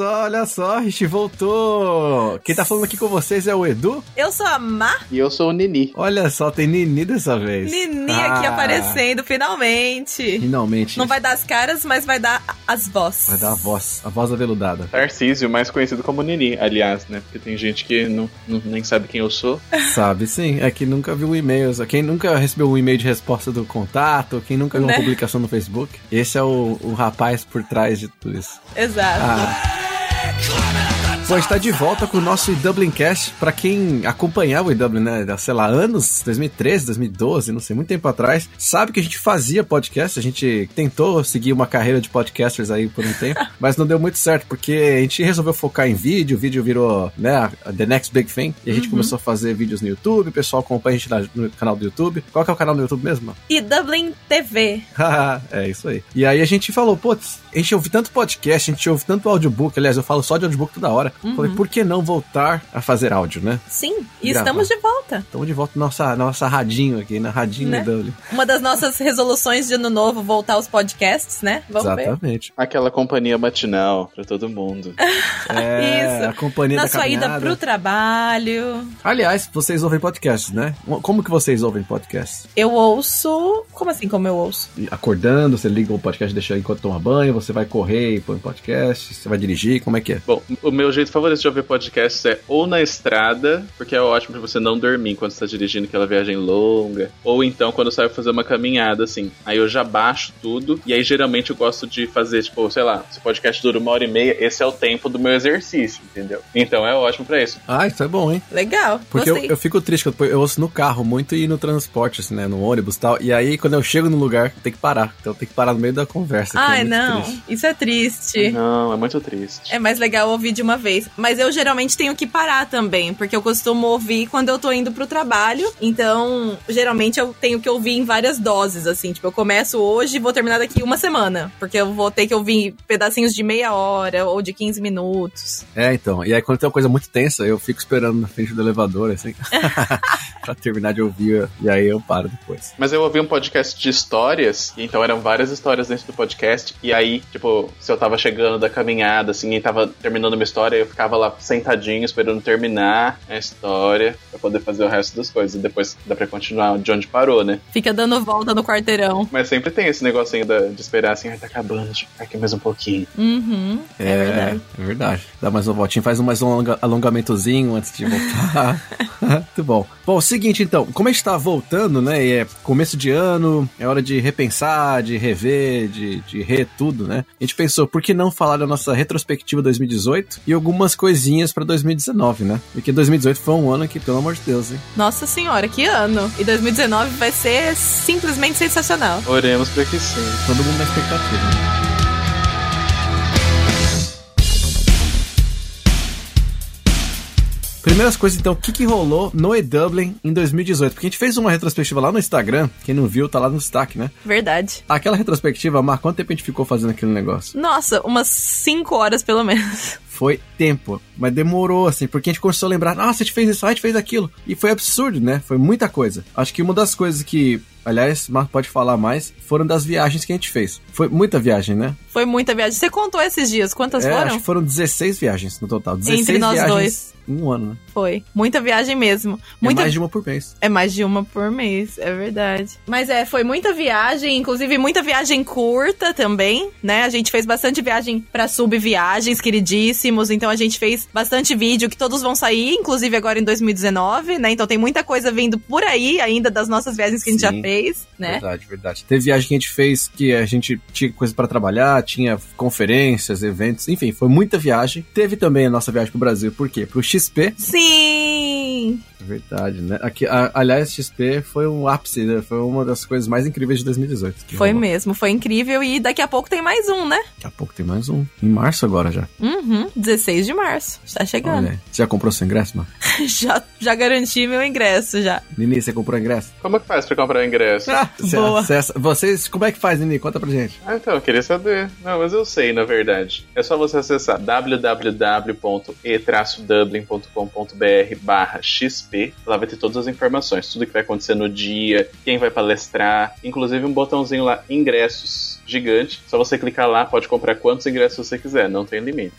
Olha só, olha só, a gente voltou. Quem tá falando aqui com vocês é o Edu. Eu sou a Mar. E eu sou o Nini. Olha só, tem Nini dessa vez. Nini ah, aqui aparecendo, finalmente. Finalmente. Não vai dar as caras, mas vai dar as vozes. Vai dar a voz, a voz aveludada. Tarcísio, mais conhecido como Nini, aliás, né? Porque tem gente que não, não, nem sabe quem eu sou. Sabe sim, é que nunca viu um e-mail. Quem nunca recebeu um e-mail de resposta do contato, quem nunca viu né? uma publicação no Facebook, esse é o, o rapaz por trás de tudo isso. Exato. Ah. Bom, está de volta com o nosso Dublin Cast. Para quem acompanhava o Dublin, né, sei lá, anos, 2013, 2012, não sei, muito tempo atrás, sabe que a gente fazia podcast, a gente tentou seguir uma carreira de podcasters aí por um tempo, mas não deu muito certo, porque a gente resolveu focar em vídeo, o vídeo virou, né, The Next Big Thing, e a gente uhum. começou a fazer vídeos no YouTube, o pessoal acompanha a gente no canal do YouTube. Qual que é o canal do YouTube mesmo? E Dublin TV. é isso aí. E aí a gente falou, putz, a gente ouve tanto podcast, a gente ouve tanto audiobook, aliás, eu falo só de audiobook toda hora. Uhum. Falei, por que não voltar a fazer áudio, né? Sim, e Gravar. estamos de volta. Estamos de volta nossa nossa radinho aqui, na radinho né? W. Uma das nossas resoluções de ano novo, voltar aos podcasts, né? Vamos Exatamente. Ver. Aquela companhia matinal para todo mundo. é, Isso. A companhia na da sua caminhada. ida pro trabalho. Aliás, vocês ouvem podcasts, né? Como que vocês ouvem podcasts? Eu ouço... Como assim, como eu ouço? Acordando, você liga o podcast, deixa enquanto toma banho, você vai correr e põe podcast, você vai dirigir, como é que é? Bom, o meu jeito favorito de ouvir podcasts é ou na estrada, porque é ótimo pra você não dormir quando você tá dirigindo aquela viagem longa, ou então quando sai fazer uma caminhada, assim. Aí eu já baixo tudo, e aí geralmente eu gosto de fazer, tipo, sei lá, se o podcast dura uma hora e meia, esse é o tempo do meu exercício, entendeu? Então é ótimo pra isso. Ah, isso é bom, hein? Legal. Porque eu, eu, fico triste, eu, eu ouço no carro muito e no transporte, assim, né? No ônibus e tal. E aí, quando eu chego no lugar, tem que parar. Então tem que parar no meio da conversa. Ai, é não. Isso é triste. Não, é muito triste. É mais legal ouvir de uma vez. Mas eu geralmente tenho que parar também, porque eu costumo ouvir quando eu tô indo pro trabalho. Então, geralmente eu tenho que ouvir em várias doses, assim. Tipo, eu começo hoje e vou terminar daqui uma semana. Porque eu vou ter que ouvir pedacinhos de meia hora ou de 15 minutos. É, então. E aí, quando tem uma coisa muito tensa, eu fico esperando na frente do elevador, assim, pra terminar de ouvir. E aí eu paro depois. Mas eu ouvi um podcast de histórias, e então eram várias histórias dentro do podcast. E aí, tipo, se eu tava chegando da caminhada, assim, e tava terminando uma história, eu ficava lá sentadinho, esperando terminar a história pra poder fazer o resto das coisas. E depois dá pra continuar de onde parou, né? Fica dando volta no quarteirão. Mas sempre tem esse negocinho de esperar assim, ai, tá acabando, deixa eu ficar aqui mais um pouquinho. Uhum. É, é verdade. É verdade. Dá mais uma voltinha, faz um mais um alongamentozinho antes de voltar. Muito bom. Bom, o seguinte então, como a gente tá voltando, né? E é começo de ano, é hora de repensar, de rever, de, de re tudo, né? A gente pensou, por que não falar da nossa retrospectiva 2018 e algumas coisinhas pra 2019, né? Porque 2018 foi um ano que, pelo amor de Deus, hein? Nossa senhora, que ano! E 2019 vai ser simplesmente sensacional. Oremos pra que sim. Todo mundo na expectativa, né? Primeiras coisas, então, o que, que rolou no E-Dublin em 2018? Porque a gente fez uma retrospectiva lá no Instagram, quem não viu, tá lá no destaque, né? Verdade. Aquela retrospectiva, Mar, quanto tempo a gente ficou fazendo aquele negócio? Nossa, umas 5 horas pelo menos. Foi tempo, mas demorou, assim, porque a gente começou a lembrar, nossa, a gente fez isso, a gente fez aquilo. E foi absurdo, né? Foi muita coisa. Acho que uma das coisas que aliás, Marco pode falar mais, foram das viagens que a gente fez. Foi muita viagem, né? Foi muita viagem. Você contou esses dias, quantas é, foram? Acho que foram 16 viagens no total. 16 Entre nós viagens dois. Um ano, né? Foi. Muita viagem mesmo. Muita... É mais de uma por mês. É mais de uma por mês, é verdade. Mas é, foi muita viagem, inclusive muita viagem curta também, né? A gente fez bastante viagem para subviagens, queridíssimos, então a gente fez bastante vídeo que todos vão sair, inclusive agora em 2019, né? Então tem muita coisa vindo por aí ainda das nossas viagens que a gente Sim. já fez, né? Verdade, verdade. Teve viagem que a gente fez que a gente tinha coisa para trabalhar, tinha conferências, eventos, enfim, foi muita viagem. Teve também a nossa viagem pro Brasil, por quê? Pro XP. Sim! Verdade, né? Aqui, a, aliás, XP foi um ápice, né? Foi uma das coisas mais incríveis de 2018. Foi rolou. mesmo, foi incrível e daqui a pouco tem mais um, né? Daqui a pouco tem mais um. Em março agora já. Uhum, 16 de março. Está chegando. Olha, você já comprou seu ingresso, mano? já, já garanti meu ingresso já. Nini, você comprou ingresso? Como é que faz pra comprar o ingresso? Ah, você Boa. acessa- vocês, como é que faz, Nini? Conta pra gente. Ah, então, eu queria saber. Não, mas eu sei, na verdade. É só você acessar www.e-dublin.com.br barra XP. Lá vai ter todas as informações, tudo que vai acontecer no dia, quem vai palestrar, inclusive um botãozinho lá, ingressos, gigante. Só você clicar lá, pode comprar quantos ingressos você quiser, não tem limite.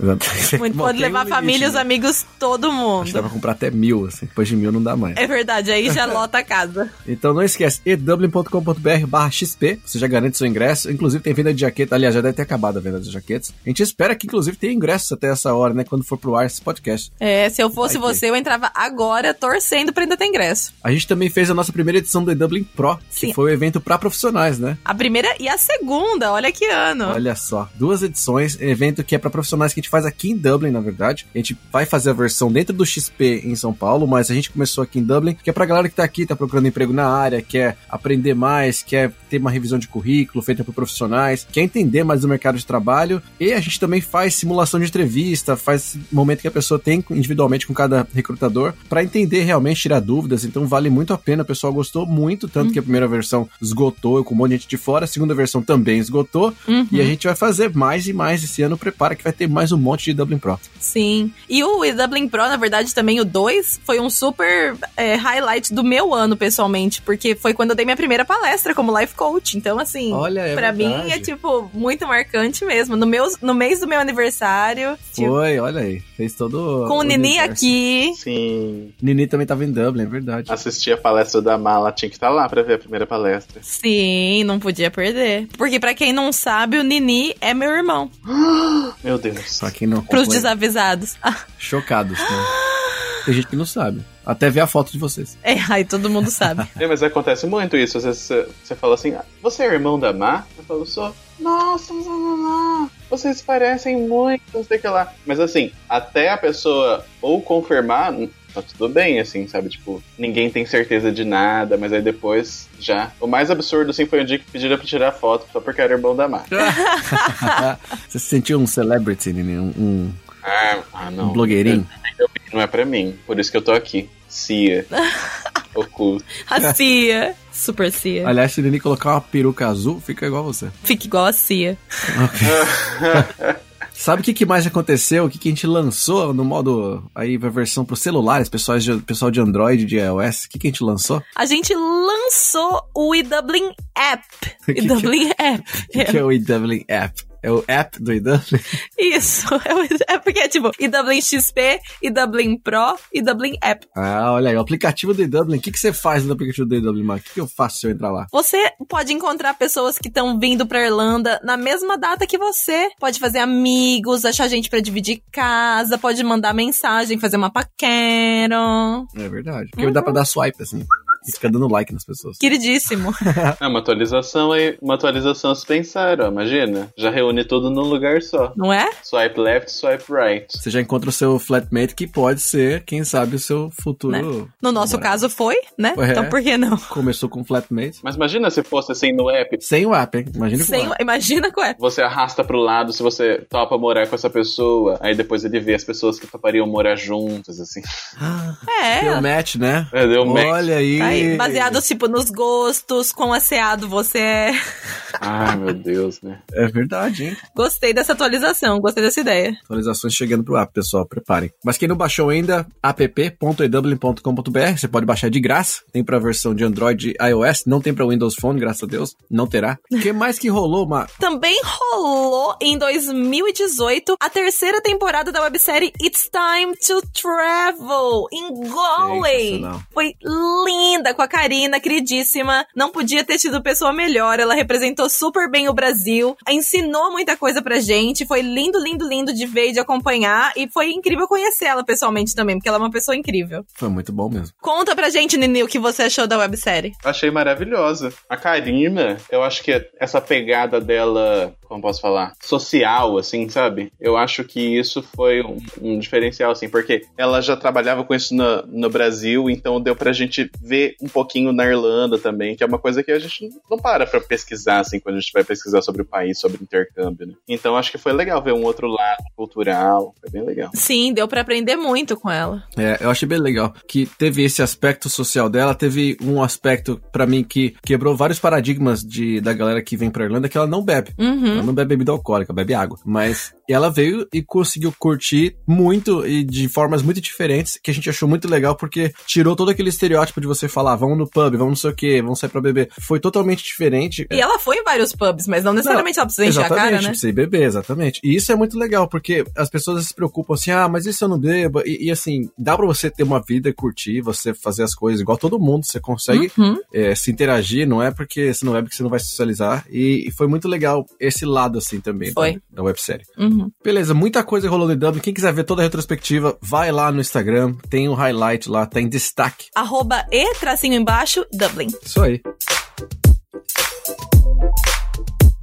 Muito Bom, pode levar um família, os né? amigos, todo Acho que mundo. dá pra comprar até mil, assim. Depois de mil não dá mais. É verdade, aí já lota a casa. Então não esquece, edublin.com.br barra XP, você já garante seu ingresso, inclusive tem venda de jaqueta, aliás, já deve ter acabado a venda das jaquetas. A gente espera que inclusive tenha ingressos até essa hora, né, quando for pro ar esse podcast. É, se eu fosse Vai ter. você, eu entrava agora torcendo pra ainda ter ingresso. A gente também fez a nossa primeira edição do Dublin Pro, Sim. que foi o evento pra profissionais, né? A primeira e a segunda, olha que ano. Olha só, duas edições, evento que é pra profissionais que a gente faz aqui em Dublin, na verdade. A gente vai fazer a versão dentro do XP em São Paulo, mas a gente começou aqui em Dublin, que é pra galera que tá aqui, tá procurando emprego na área, quer aprender mais, quer ter uma revisão de currículo feita por profissionais, quer entender mais do mercado de trabalho. E a gente também faz simulação de entrevista, faz momento que a pessoa tem individualmente com cada recrutador, pra entender realmente, tirar dúvidas. Então vale muito a pena, o pessoal gostou muito, tanto que a primeira versão esgotou com um monte de gente de fora, a segunda versão também esgotou. Uhum. E a gente vai fazer mais e mais esse ano. Prepara que vai ter mais um monte de Dublin Pro. Sim. E o Dublin Pro, na verdade, também o 2, foi um super é, highlight do meu ano, pessoalmente, porque foi quando eu dei minha primeira palestra como life coach. Então, assim, Olha, é pra verdade. mim é, tipo, muito marcante mesmo. No, meu, no mês do meu aniversário, tipo, Foi, olha aí. Fez todo. com o Nini universo. aqui. Sim. Nini também tava em Dublin, é verdade. Assistir a palestra da Mala, tinha que estar lá pra ver a primeira palestra. Sim, não podia perder. Porque pra quem não sabe, o Nini é meu irmão. Meu Deus. Pra quem não Pros acompanha. desavisados. Ah, Chocados, né? Tem gente que não sabe. Até ver a foto de vocês. é, aí todo mundo sabe. É, mas acontece muito isso. Às vezes você, você fala assim, "Ah, você é irmão da Má? Eu falo, sou. Nossa, lá, vocês parecem muito, não sei o que lá. Mas assim, até a pessoa ou confirmar, tá tudo bem, assim, sabe? Tipo, ninguém tem certeza de nada, mas aí depois já. O mais absurdo, assim, foi o dia que pediram pra tirar foto só porque era irmão da Má. Você se sentiu um celebrity, Nini? Um, um, Ah, ah, um não. blogueirinho? Não é pra mim, por isso que eu tô aqui. Cia. Oculto. A Cia. Super Cia. Aliás, se Nini colocar uma peruca azul, fica igual você. Fica igual a Cia. Sabe o que, que mais aconteceu? O que, que a gente lançou no modo aí, a versão para celulares, pessoal de, pessoal de Android, de iOS? O que, que a gente lançou? A gente lançou o eDublin App. Que que- eDublin App. O que, que é o eDublin App? É o app do eDublin? Isso. É, o- é porque é tipo eDublin XP, eDublin Pro, eDublin App. Ah, olha aí, o aplicativo do eDublin. O que, que você faz no aplicativo do eDublin, Mark? O que, que eu faço se eu entrar lá? Você pode encontrar pessoas que estão vindo pra Irlanda na mesma data que você. Pode fazer amigos, achar gente pra dividir casa, pode mandar mensagem, fazer uma paquera. É verdade. Porque dá pra dar swipe, assim. E fica dando like nas pessoas. Queridíssimo. É uma atualização aí, uma atualização se pensar, ó, imagina. Já reúne tudo num lugar só. Não é? Swipe left, swipe right. Você já encontra o seu flatmate, que pode ser, quem sabe, o seu futuro. Né? No nosso namorado. caso foi, né? É. Então por que não? Começou com flatmate. Mas imagina se fosse assim no app. Sem o app, hein? Imagina Sem, com o app. imagina qual é. Você arrasta pro lado se você topa morar com essa pessoa. Aí depois ele vê as pessoas que topariam morar juntas, assim. É. Deu match, né? É, deu match. Olha aí. Tá aí, baseado, tipo, nos gostos, quão asseado você é. Ai, meu Deus, né? É verdade, hein? Gostei dessa atualização, gostei dessa ideia. Atualizações chegando pro app, pessoal, preparem. Mas quem não baixou ainda, app.edublin.com.br, você pode baixar de graça. Tem pra versão de Android e iOS, não tem pra Windows Phone, graças a Deus. Não terá. O que mais que rolou, Ma? Também rolou em 2018 a terceira temporada da websérie It's Time to Travel em Galway. Foi linda com a Karina, queridíssima. Não podia ter tido pessoa melhor. Ela representou super bem o Brasil, ensinou muita coisa pra gente. Foi lindo, lindo, lindo de ver e de acompanhar. E foi incrível conhecer ela pessoalmente também, porque ela é uma pessoa incrível. Foi muito bom mesmo. Conta pra gente, Nini, o que você achou da websérie. Achei maravilhosa. A Karina, eu acho que essa pegada dela como posso falar, social, assim, sabe? Eu acho que isso foi um, um diferencial, assim, porque ela já trabalhava com isso no, no Brasil, então deu pra gente ver um pouquinho na Irlanda também, que é uma coisa que a gente não para pra pesquisar, assim, quando a gente vai pesquisar sobre o país, sobre intercâmbio, né? Então acho que foi legal ver um outro lado cultural, foi bem legal. Sim, deu para aprender muito com ela. É, eu achei bem legal que teve esse aspecto social dela, teve um aspecto para mim que quebrou vários paradigmas de, da galera que vem pra Irlanda que ela não bebe. Uhum. Não bebe bebida alcoólica, bebe água. Mas ela veio e conseguiu curtir muito e de formas muito diferentes, que a gente achou muito legal, porque tirou todo aquele estereótipo de você falar, vamos no pub, vamos não sei o que, vamos sair pra beber. Foi totalmente diferente. E ela foi em vários pubs, mas não necessariamente não, ela precisa encher a cara, né? Precisa ir beber, exatamente. E isso é muito legal, porque as pessoas se preocupam assim, ah, mas e se eu não bebo? E, e assim, dá pra você ter uma vida, curtir, você fazer as coisas igual todo mundo, você consegue uhum. é, se interagir, não é porque você não bebe que você não vai socializar. E, e foi muito legal esse lado, assim, também foi. Da, da websérie. Uhum. Beleza, muita coisa rolou no Dublin. Quem quiser ver toda a retrospectiva, vai lá no Instagram, tem um highlight lá, tá em destaque. Arroba e tracinho embaixo, Dublin. Isso aí.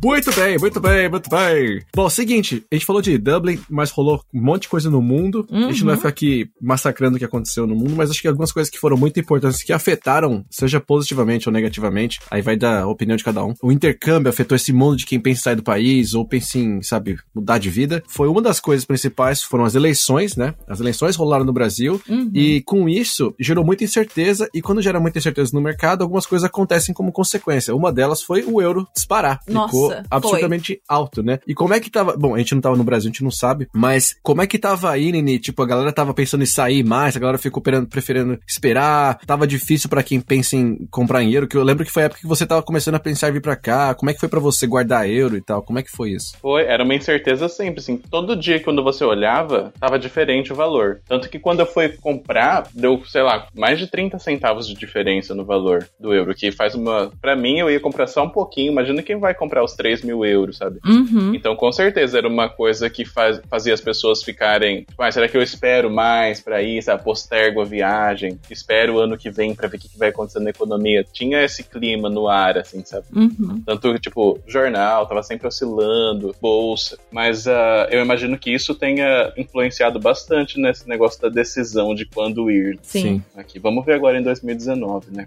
Muito bem, muito bem, muito bem. Bom, seguinte, a gente falou de Dublin, mas rolou um monte de coisa no mundo. Uhum. A gente não vai uhum. ficar aqui massacrando o que aconteceu no mundo, mas acho que algumas coisas que foram muito importantes, que afetaram, seja positivamente ou negativamente, aí vai da opinião de cada um. O intercâmbio afetou esse mundo de quem pensa em sair do país ou pensa em, sabe, mudar de vida. Foi uma das coisas principais, foram as eleições, né? As eleições rolaram no Brasil uhum. e com isso gerou muita incerteza e quando gera muita incerteza no mercado, algumas coisas acontecem como consequência. Uma delas foi o euro disparar. Nossa. Ficou absolutamente foi. alto, né? E como é que tava. Bom, a gente não tava no Brasil, a gente não sabe, mas como é que tava aí, Nini? Tipo, a galera tava pensando em sair mais, a galera ficou preferindo esperar, tava difícil para quem pensa em comprar em euro, que eu lembro que foi a época que você tava começando a pensar em vir pra cá. Como é que foi para você guardar euro e tal? Como é que foi isso? Foi, era uma incerteza sempre, assim. Todo dia quando você olhava, tava diferente o valor. Tanto que quando eu fui comprar, deu, sei lá, mais de 30 centavos de diferença no valor do euro, que faz uma. para mim, eu ia comprar só um pouquinho. Imagina quem vai comprar os 3 mil euros, sabe? Uhum. Então, com certeza, era uma coisa que faz, fazia as pessoas ficarem, tipo, ah, será que eu espero mais para ir, sabe? Postergo a viagem, espero o ano que vem para ver o que, que vai acontecer na economia. Tinha esse clima no ar, assim, sabe? Uhum. Tanto, tipo, jornal, tava sempre oscilando, bolsa. Mas uh, eu imagino que isso tenha influenciado bastante nesse negócio da decisão de quando ir. Sim. Aqui. Vamos ver agora em 2019, né?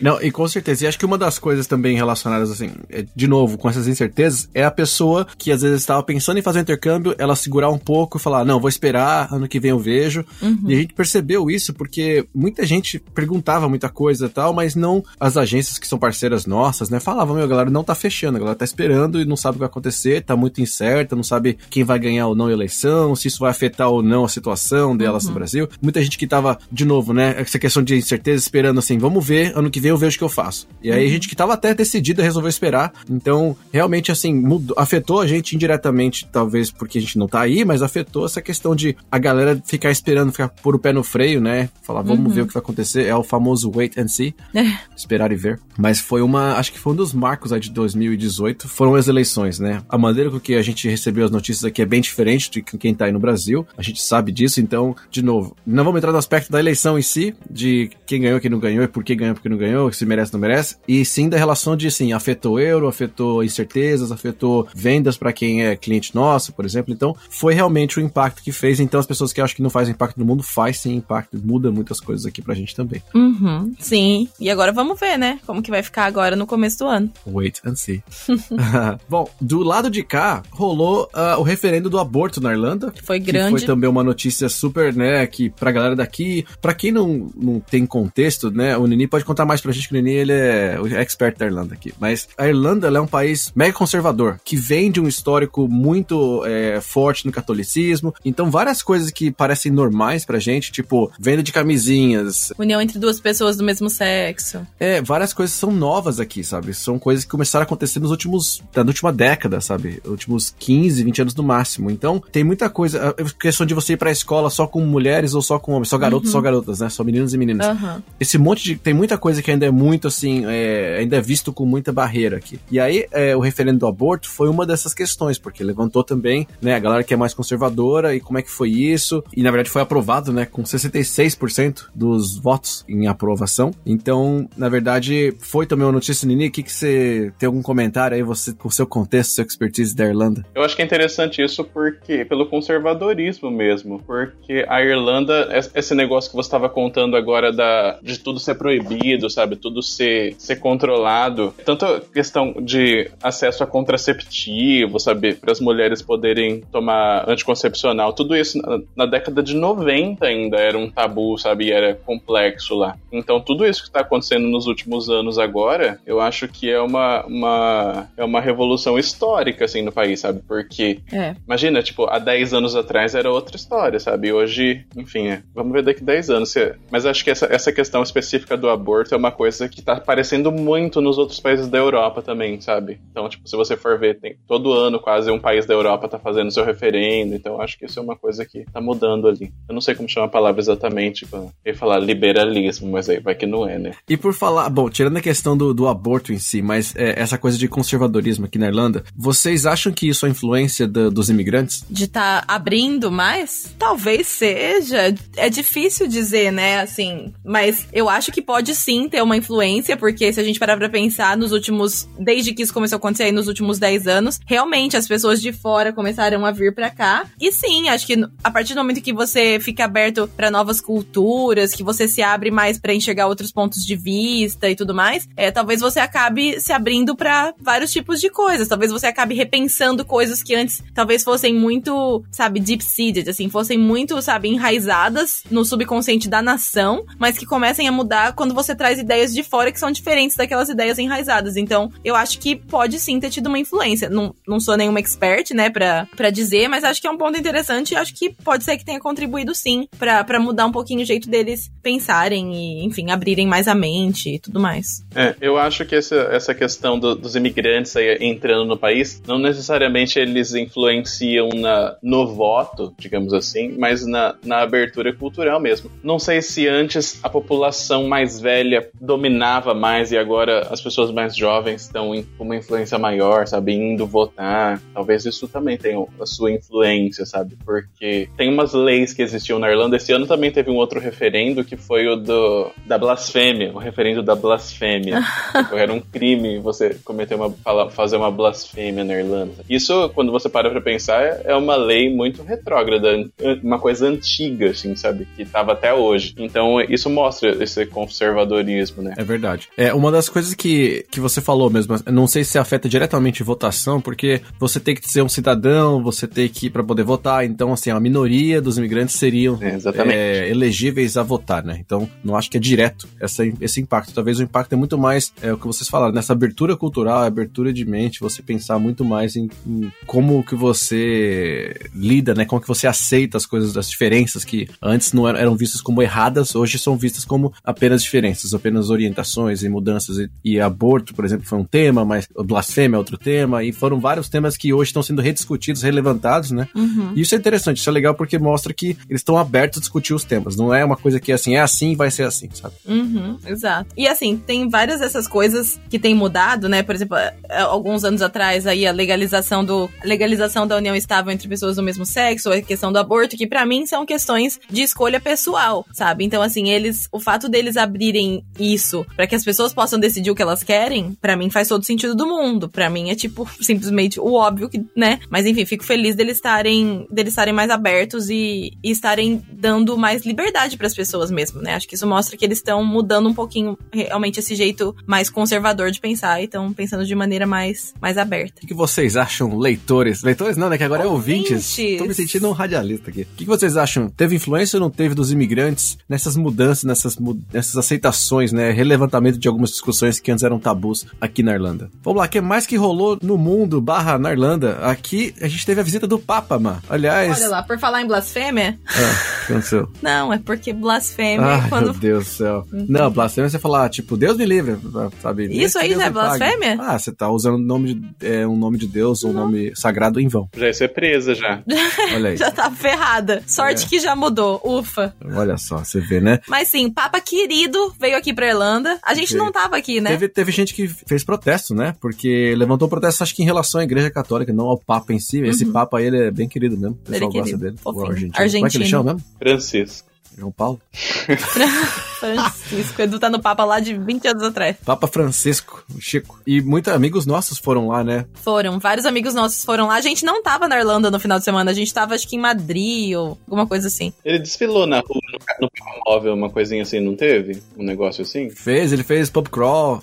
Não, e com certeza. E acho que uma das coisas também relacionadas, assim, é, de novo, com essas incertezas, é a pessoa que às vezes estava pensando em fazer um intercâmbio, ela segurar um pouco e falar, não, vou esperar, ano que vem eu vejo. Uhum. E a gente percebeu isso porque muita gente perguntava muita coisa e tal, mas não as agências que são parceiras nossas, né? Falavam, meu, a galera não tá fechando, a galera tá esperando e não sabe o que vai acontecer, tá muito incerta, não sabe quem vai ganhar ou não a eleição, se isso vai afetar ou não a situação delas uhum. no Brasil. Muita gente que tava, de novo, né, essa questão de incerteza, esperando assim, vamos ver, ano que vem eu vejo o que eu faço. E aí uhum. a gente que tava até decidida resolveu esperar. Então, realmente, assim, mudou, afetou a gente indiretamente, talvez porque a gente não tá aí, mas afetou essa questão de a galera ficar esperando, ficar pôr o pé no freio, né? Falar, vamos uhum. ver o que vai acontecer. É o famoso wait and see. É. Esperar e ver. Mas foi uma, acho que foi um dos marcos aí de 2018, foram as eleições, né? A maneira com que a gente recebeu as notícias aqui é bem diferente de quem tá aí no Brasil. A gente sabe disso, então, de novo, não vamos entrar no aspecto da eleição em si, de quem ganhou, quem não ganhou, e por que ganhou, por que não ganhou, se merece, não merece, e sim da relação de, assim, afetou o euro, afetou incertezas, afetou vendas para quem é cliente nosso, por exemplo. Então, foi realmente o impacto que fez. Então, as pessoas que acham que não faz impacto no mundo, faz sim impacto. Muda muitas coisas aqui pra gente também. Uhum, sim. E agora vamos ver, né? Como que vai ficar agora no começo do ano. Wait and see. Bom, do lado de cá, rolou uh, o referendo do aborto na Irlanda. Foi grande. foi também uma notícia super, né, que pra galera daqui, pra quem não, não tem contexto, né, o Nini pode contar mais pra gente que o Nini, ele é o expert da Irlanda aqui. Mas a Irlanda, é um país mega conservador, que vem de um histórico muito é, forte no catolicismo. Então, várias coisas que parecem normais pra gente, tipo venda de camisinhas. União entre duas pessoas do mesmo sexo. É, várias coisas são novas aqui, sabe? São coisas que começaram a acontecer nos últimos. na última década, sabe? Últimos 15, 20 anos no máximo. Então, tem muita coisa. A questão de você ir pra escola só com mulheres ou só com homens, só garotos, uhum. só garotas, né? Só meninos e meninas. Uhum. Esse monte de. Tem muita coisa que ainda é muito assim. É, ainda é visto com muita barreira aqui. E aí, é, o referendo do aborto foi uma dessas questões, porque levantou também, né, a galera que é mais conservadora e como é que foi isso. E na verdade foi aprovado, né, com 66% dos votos em aprovação. Então, na verdade, foi também uma notícia, Nini. O que, que você tem algum comentário aí, você, com seu contexto, sua expertise da Irlanda? Eu acho que é interessante isso porque, pelo conservadorismo mesmo, porque a Irlanda, esse negócio que você estava contando agora da, de tudo ser proibido, sabe, tudo ser, ser controlado, tanto a questão de acesso a contraceptivo, sabe, para as mulheres poderem tomar anticoncepcional, tudo isso na, na, década de 90 ainda era um tabu, sabe, e era complexo lá. Então, tudo isso que está acontecendo nos últimos anos agora, eu acho que é uma, uma, é uma revolução histórica, assim, no país, sabe, porque, é. imagina, tipo, há 10 anos atrás era outra história, sabe, e hoje, enfim, é, vamos ver daqui 10 anos. Mas acho que essa, essa questão específica do aborto é uma coisa que tá aparecendo muito nos outros países da Europa também, sabe? Então, tipo, se você for ver, tem todo ano quase um país da Europa tá fazendo seu referendo, então acho que isso é uma coisa que tá mudando ali. Eu não sei como chama a palavra exatamente, eu ia falar liberalismo, mas aí vai que não é, né? E por falar, bom, tirando a questão do, do aborto em si, mas é, essa coisa de conservadorismo aqui na Irlanda, vocês acham que isso é influência do, dos imigrantes? De estar tá abrindo mais? Talvez seja. É difícil dizer, né, assim, mas eu acho que pode sim ter uma influência, porque se a gente parar pra pensar nos últimos, desde que isso começou a acontecer aí nos últimos 10 anos, realmente as pessoas de fora começaram a vir para cá. E sim, acho que a partir do momento que você fica aberto para novas culturas, que você se abre mais para enxergar outros pontos de vista e tudo mais, é, talvez você acabe se abrindo para vários tipos de coisas. Talvez você acabe repensando coisas que antes talvez fossem muito, sabe, deep-seated, assim, fossem muito, sabe, enraizadas no subconsciente da nação, mas que comecem a mudar quando você traz ideias de fora que são diferentes daquelas ideias enraizadas. Então, eu acho que pode sim ter tido uma influência. Não, não sou nenhuma expert, né, pra, pra dizer, mas acho que é um ponto interessante e acho que pode ser que tenha contribuído sim para mudar um pouquinho o jeito deles pensarem e, enfim, abrirem mais a mente e tudo mais. É, eu acho que essa, essa questão do, dos imigrantes aí entrando no país, não necessariamente eles influenciam na, no voto, digamos assim, mas na, na abertura cultural mesmo. Não sei se antes a população mais velha dominava mais e agora as pessoas mais jovens estão com uma influência maior, sabe, indo votar. Talvez isso também tenha a sua influência, sabe? Porque tem umas leis que existiam na Irlanda. Esse ano também teve um outro referendo que foi o do, da blasfêmia, o referendo da blasfêmia. tipo, era um crime você cometer uma, fazer uma blasfêmia na Irlanda. Isso, quando você para pra pensar, é uma lei muito retrógrada, uma coisa antiga, assim, sabe? Que tava até hoje. Então, isso mostra esse conservadorismo, né? É verdade. É, uma das coisas que, que você falou mesmo, não sei se afeta diretamente votação, porque você tem que ser um cidadão, você tem que ir para poder votar, então, assim, a minoria dos imigrantes seriam é, é, elegíveis a votar, né? Então, não acho que é direto essa, esse impacto. Talvez o impacto é muito mais, é o que vocês falaram, nessa abertura cultural, abertura de mente, você pensar muito mais em, em como que você lida, né? Como que você aceita as coisas, as diferenças que antes não eram, eram vistas como erradas, hoje são vistas como apenas diferenças, apenas orientações e mudanças. E, e aborto, por exemplo, foi um tema, mas blasfêmia é outro tema, e foram vários temas que hoje estão sendo rediscutidos, relevantados, né? Uhum. E isso é interessante, isso é legal porque mostra que eles estão abertos a discutir os temas. Não é uma coisa que é assim, é assim vai ser assim, sabe? Uhum, exato. E assim, tem várias dessas coisas que têm mudado, né? Por exemplo, é, alguns anos atrás aí a legalização do legalização da união estável entre pessoas do mesmo sexo, a questão do aborto, que para mim são questões de escolha pessoal, sabe? Então assim, eles, o fato deles abrirem isso para que as pessoas possam decidir o que elas querem, para mim faz todo sentido do mundo. Para mim é tipo simplesmente o óbvio que, né? Mas enfim, fico feliz deles estarem deles estarem mais abertos e, e estarem dando mais liberdade para as pessoas mesmo, né? Acho que isso mostra que eles estão mudando um pouquinho realmente esse jeito mais conservador de pensar e estão pensando de maneira mais mais aberta. O que, vocês acham, leitores? Leitores não, né? Que agora ouvintes. é ouvintes. Tô me sentindo um radialista aqui. O que, vocês acham? Teve influência ou não teve dos imigrantes nessas mudanças, nessas, nessas aceitações, né? Relevantamento de algumas discussões que antes eram tabus aqui na Irlanda. Vamos lá, que mais que rolou no mundo barra na Irlanda? Aqui a gente teve a visita do Papa, mano. Aliás. Olha lá, por falar em blasfêmia. É. que aconteceu? Não, é porque blasfêmia Ai, é quando. meu Deus do céu. Não, blasfêmia é você falar, tipo, Deus me livre, sabe? Isso aí já é me pague. blasfêmia? Ah, você tá usando o nome de, é, um nome de Deus, um nome sagrado em vão. Já ia ser presa já. Olha aí. Já tá ferrada. Sorte É. que já mudou. Ufa. Olha só, você vê, né? Mas sim, Papa querido veio aqui pra Irlanda. A gente não tava aqui, né? Teve, teve gente que fez protesto, né? Porque levantou protesto, acho que em relação à igreja católica, não ao Papa em si. Esse Papa aí, ele é bem querido mesmo. O pessoal Uhum. Ele é gosta querido. dele. Fofinho. O argentino. Como é que ele Argentino. chama mesmo? Francisco. João Paulo? Francisco. Edu tá no Papa lá de 20 anos atrás. Papa Francisco, o Chico. E muitos amigos nossos foram lá, né? Foram. Vários amigos nossos foram lá. A gente não tava na Irlanda no final de semana. A gente tava, acho que em Madrid ou alguma coisa assim. Ele desfilou na rua, no, no móvel, uma coisinha assim, não teve? Um negócio assim? Fez, ele fez pub crawl,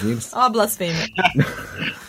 Guinness. Ó a blasfêmia.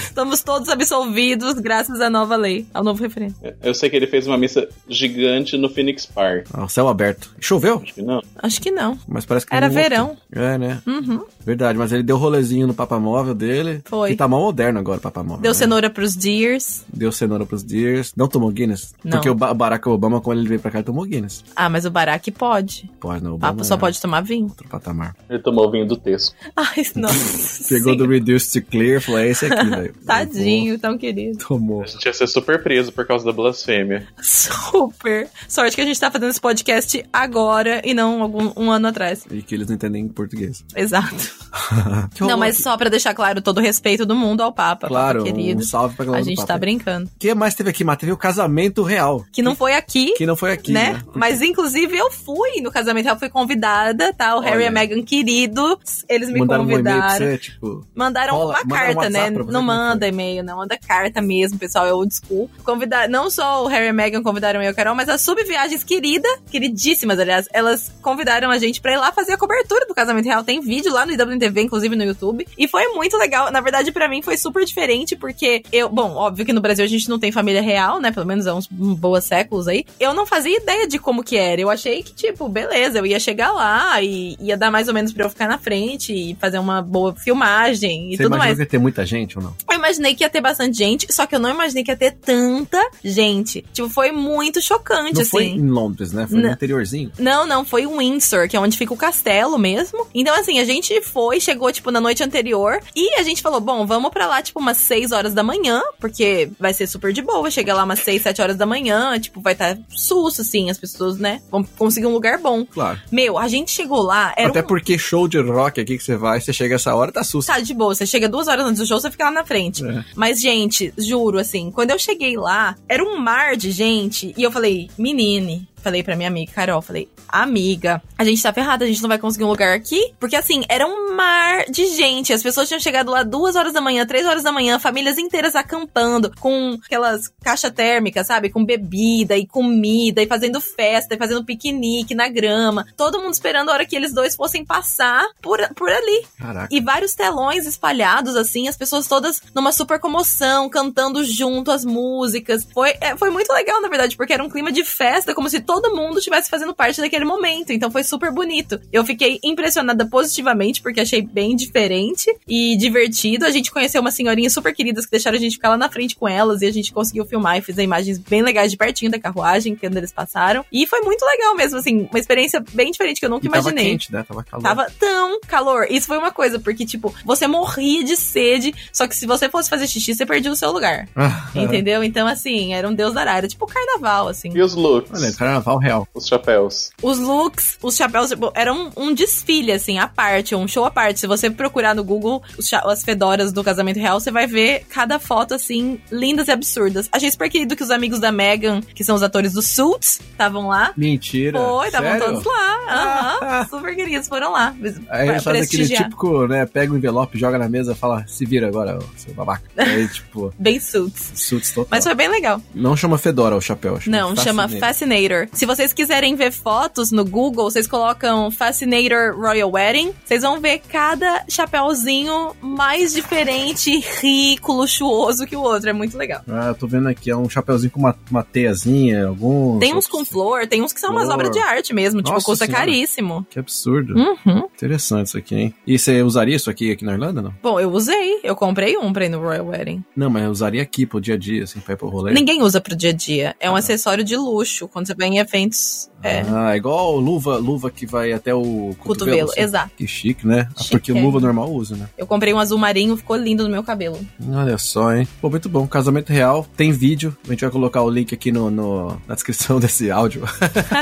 Estamos todos absolvidos graças à nova lei, ao novo referendo. Eu sei que ele fez uma missa gigante no Phoenix Park. Ah, o céu aberto. Choveu, Acho que não. Acho que não. mas parece que Era verão. É, né? Uhum. Verdade, mas ele deu rolezinho no Papa Móvel dele. Foi. Que tá mal moderno agora o Papa Móvel. Deu né? cenoura pros deers. Deu cenoura pros Deers. Não tomou Guinness? Não. Porque o Ba- Barack Obama, quando ele veio pra cá, ele tomou Guinness. Ah, mas o Barack pode. Pode, não. O Obama Papa só é pode tomar vinho. Outro patamar. Ele tomou o vinho do texto. Ai, nossa. Pegou sim. do Reduced to Clear, falou, é esse aqui, velho. Tadinho, tão querido. Tomou. A gente ia ser super preso por causa da blasfêmia. Super. Sorte que a gente tá fazendo esse podcast agora e não algum, um ano atrás. E que eles não entendem português. Exato. Não, mas só pra deixar claro todo o respeito do mundo ao Papa. Claro, Papa querido. um salve pra galera A gente Papa. tá brincando. O que mais teve aqui, Teve o casamento real. Que não foi aqui. Que não foi aqui, né? né? Mas inclusive eu fui no casamento real, fui convidada, tá? O Harry Olha. e a Meghan queridos, eles me Mandaram um convidaram. você, tipo... Mandaram Rola- uma mandaram um carta, né? Não é manda e-mail, não. Manda carta mesmo, pessoal. É old school. Convidar, não só o Harry e a Meghan convidaram eu e a Carol, mas as subviagens querida, queridíssimas, aliás, elas convidaram a gente pra ir lá fazer a cobertura do casamento real. Tem vídeo lá no IWTV, inclusive no YouTube. E foi muito legal. Na verdade, pra mim foi super diferente, porque eu, bom, óbvio que no Brasil a gente não tem família real, né? Pelo menos há uns boas séculos aí. Eu não fazia ideia de como que era. Eu achei que, tipo, beleza, eu ia chegar lá e ia dar mais ou menos pra eu ficar na frente e fazer uma boa filmagem e Você tudo imaginou mais. que ia ter muita gente ou não? Eu imaginei que ia ter bastante gente, só que eu não imaginei que ia ter tanta gente. Tipo, foi muito chocante, Não assim. foi em Londres, né? Foi no interiorzinho. Não, não, foi Windsor, que é onde fica o castelo mesmo. Então, assim, a gente foi, chegou, tipo, na noite anterior. E a gente falou, bom, vamos pra lá, tipo, umas 6 horas da manhã, porque vai ser super de boa. Chega lá umas 6, 7 horas da manhã, tipo, vai estar susto, assim, as pessoas, né, vão conseguir um lugar bom. Claro. Meu, a gente chegou lá, Até um... porque show de rock aqui que você vai, você chega essa hora, tá susto. Tá de boa, você chega duas horas antes do show, você fica lá na frente. É. Mas, gente, juro, assim, quando eu cheguei lá, era um mar de gente. E eu falei, Aline. Falei pra minha amiga Carol, falei, amiga, a gente tá ferrada, a gente não vai conseguir um lugar aqui. Porque assim, era um mar de gente. As pessoas tinham chegado lá duas horas da manhã, três horas da manhã, famílias inteiras acampando, com aquelas caixas térmicas, sabe? Com bebida e comida, e fazendo festa, e fazendo piquenique na grama. Todo mundo esperando a hora que eles dois fossem passar por, por ali. Caraca. E vários telões espalhados, assim, as pessoas todas numa super comoção, cantando junto as músicas. Foi, é, foi muito legal, na verdade, porque era um clima de festa, como se todo mundo estivesse fazendo parte daquele momento. Então foi super bonito. Eu fiquei impressionada positivamente, porque achei bem diferente e divertido. A gente conheceu umas senhorinhas super queridas que deixaram a gente ficar lá na frente com elas e a gente conseguiu filmar e fiz imagens bem legais de pertinho da carruagem, que onde eles passaram. E foi muito legal mesmo, assim, uma experiência bem diferente que eu nunca E tava imaginei. quente, né? Tava calor. Tava tão calor. Isso foi uma coisa, porque, tipo, você morria de sede, só que se você fosse fazer xixi, você perdia o seu lugar. Ah, Entendeu? Então, assim, era um deus da área. Tipo carnaval, assim. E os looks? Olha, carnaval real. Os chapéus. Os looks, os chapéus, tipo, era um, um desfile, assim, à parte, um show à parte. Se você procurar no Google as fedoras do casamento real, você vai ver cada foto, assim, lindas e absurdas. Achei super querido que os amigos da Megan, que são os atores do Suits, estavam lá. Mentira. Foi, estavam todos lá. Aham. Ah. super queridos, foram lá. Aí eles fazem aquele típico, né? Pega o envelope, joga na mesa fala, se vira agora, seu babaca. Aí, tipo, Bem Suits. suits total. Mas foi bem legal. Não chama Fedora o chapéu. chama Não, chama Fascinator. Se vocês quiserem ver fotos no Google, vocês colocam Fascinator Royal Wedding. Vocês vão ver cada chapéuzinho mais diferente, rico, luxuoso que o outro. É muito legal. Ah, eu tô vendo aqui, é um chapéuzinho com uma, uma teiazinha, alguns. Tem uns com flor, tem uns que são umas Flor. obras de arte mesmo, tipo, Nossa custa Senhora. caríssimo. Que absurdo. Uhum. Interessante isso aqui, hein? E você usaria isso aqui, aqui na Irlanda, não? Bom, eu usei. Eu comprei um pra ir no Royal Wedding. Não, mas eu usaria aqui pro dia a dia, assim, pra ir pro rolê. Ninguém usa pro dia a dia. É um Ah. acessório de luxo. Quando você vai em eventos. É. Ah, igual luva, luva que vai até o cotovelo. Cotovelo, assim. exato. Que chique, né? Ah, Chique, Porque é. luva normal usa, né? Eu comprei um azul marinho, ficou lindo no meu cabelo. Olha só, hein? Pô, muito bom. Casamento real, tem vídeo. A gente vai colocar o link aqui no, no- na descrição desse áudio.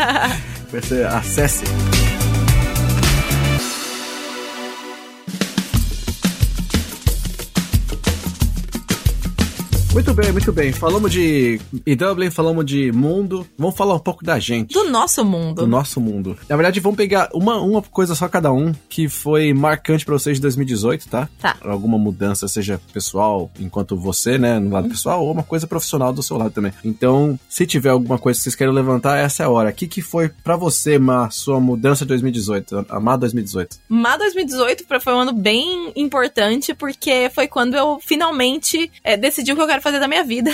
Você acesse. Muito bem, muito bem. Falamos de e Dublin, falamos de mundo. Vamos falar um pouco da gente. Do nosso mundo. do nosso mundo. Na verdade, vamos pegar uma, uma coisa só cada um que foi marcante pra vocês de 2018, tá? Tá. Alguma mudança, seja pessoal, enquanto você, né, no lado pessoal, ou uma coisa profissional do seu lado também. Então, se tiver alguma coisa que vocês querem levantar, essa é a hora. O que, que foi pra você, Ma, sua mudança de 2018? Amar 2018? Mas 2018 pra- foi um ano bem importante, porque foi quando eu finalmente é, decidi o que eu quero fazer da minha vida.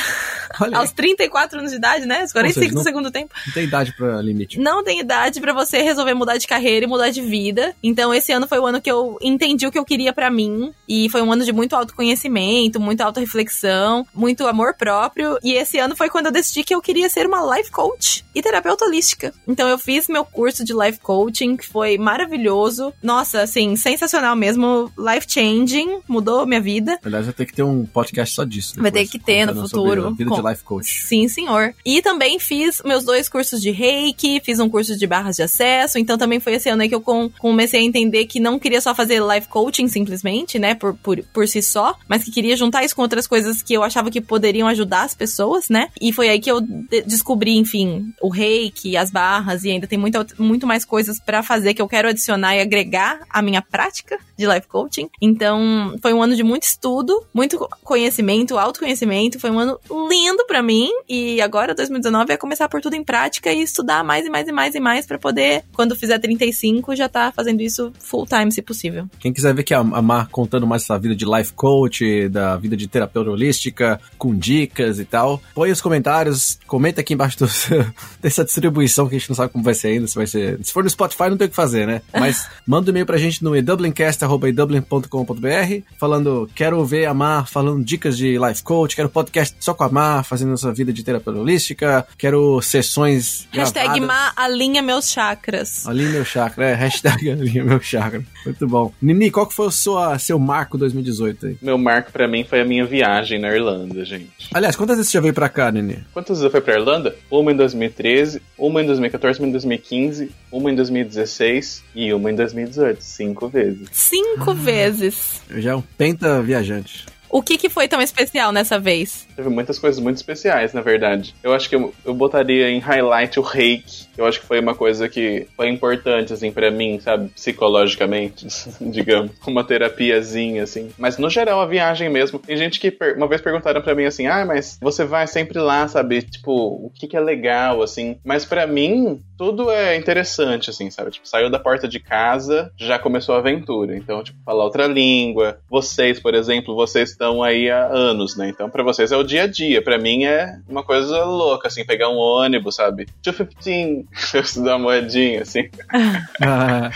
Olha, Aos 34 anos de idade, né? Aos 45 seja, não- do segundo tempo. não tem idade pra limite. Não tem idade pra você resolver mudar de carreira e mudar de vida. Então esse ano foi o ano que eu entendi o que eu queria pra mim e foi um ano de muito autoconhecimento, muita autorreflexão, muito amor próprio. E esse ano foi quando eu decidi que eu queria ser uma life coach e terapeuta holística. Então eu fiz meu curso de life coaching, que foi maravilhoso. Nossa, assim, sensacional mesmo, life changing, mudou minha vida. Aliás, vai ter que ter um podcast só disso. Vai ter depois, que ter no contando futuro. Vida Com- de life coach. Sim, senhor. E também fiz meus dois cursos de reiki, fiz um curso de barras de acesso, então também foi esse ano aí que eu com- comecei a entender que não queria só fazer life coaching simplesmente, né, por, por, por si só, mas que queria juntar isso com outras coisas que eu achava que poderiam ajudar as pessoas, né? E foi aí que eu de- descobri, enfim, o reiki, as barras, e ainda tem muita, muito mais coisas pra fazer que eu quero adicionar e agregar à minha prática de life coaching. Então, foi um ano de muito estudo, muito conhecimento, autoconhecimento. Foi um ano lindo pra mim. E agora, 2019, é começar por tudo em prática e estudar mais e mais e mais e mais pra poder, quando fizer 35, já tá fazendo isso full time, se possível. Quem quiser ver que a a Mar contando mais essa vida de life coach, da vida de terapeuta holística, com dicas e tal, põe os comentários, comenta aqui embaixo do- dessa distribuição que a gente não sabe como vai ser ainda, se vai ser... Se for no Spotify não tem o que fazer, né? Mas manda um e-mail pra gente no edublincast.com.br falando, quero ver a Mar falando dicas de life coach, quero podcast só com a Mar, fazendo essa vida de terapeuta holística, quero sessões Hashtag gravadas. Ma alinha meus chakras. Alinha meu chakra, é, hashtag alinha meu chakra. Muito bom. Nini, qual que foi o sua, seu marco 2018 aí? Meu marco pra mim foi a minha viagem na Irlanda, gente. Aliás, quantas vezes você já veio pra cá, Nini? Quantas vezes eu fui pra Irlanda? Uma em 2013, uma em 2014, uma em 2015, uma em 2016 e uma em 2018. Cinco vezes. Cinco vezes. Eu já é um penta viajante. O que, que foi tão especial nessa vez? Teve muitas coisas muito especiais, na verdade. Eu acho que eu, eu botaria em highlight o reiki. Eu acho que foi uma coisa que foi importante, assim, pra mim, sabe? Psicologicamente, digamos. Uma terapiazinha, assim. Mas, no geral, a viagem mesmo. Tem gente que uma vez perguntaram pra mim assim, ah, mas você vai sempre lá, sabe? Tipo, o que que é legal, assim. Mas pra mim, tudo é interessante, assim, sabe? Tipo, saiu da porta de casa, já começou a aventura. Então, tipo, falar outra língua. Vocês, por exemplo, vocês estão aí há anos, né? Então, pra vocês é o dia a dia. Pra mim é uma coisa louca, assim, pegar um ônibus, sabe? 215, eu estudar uma moedinha, assim. Ah,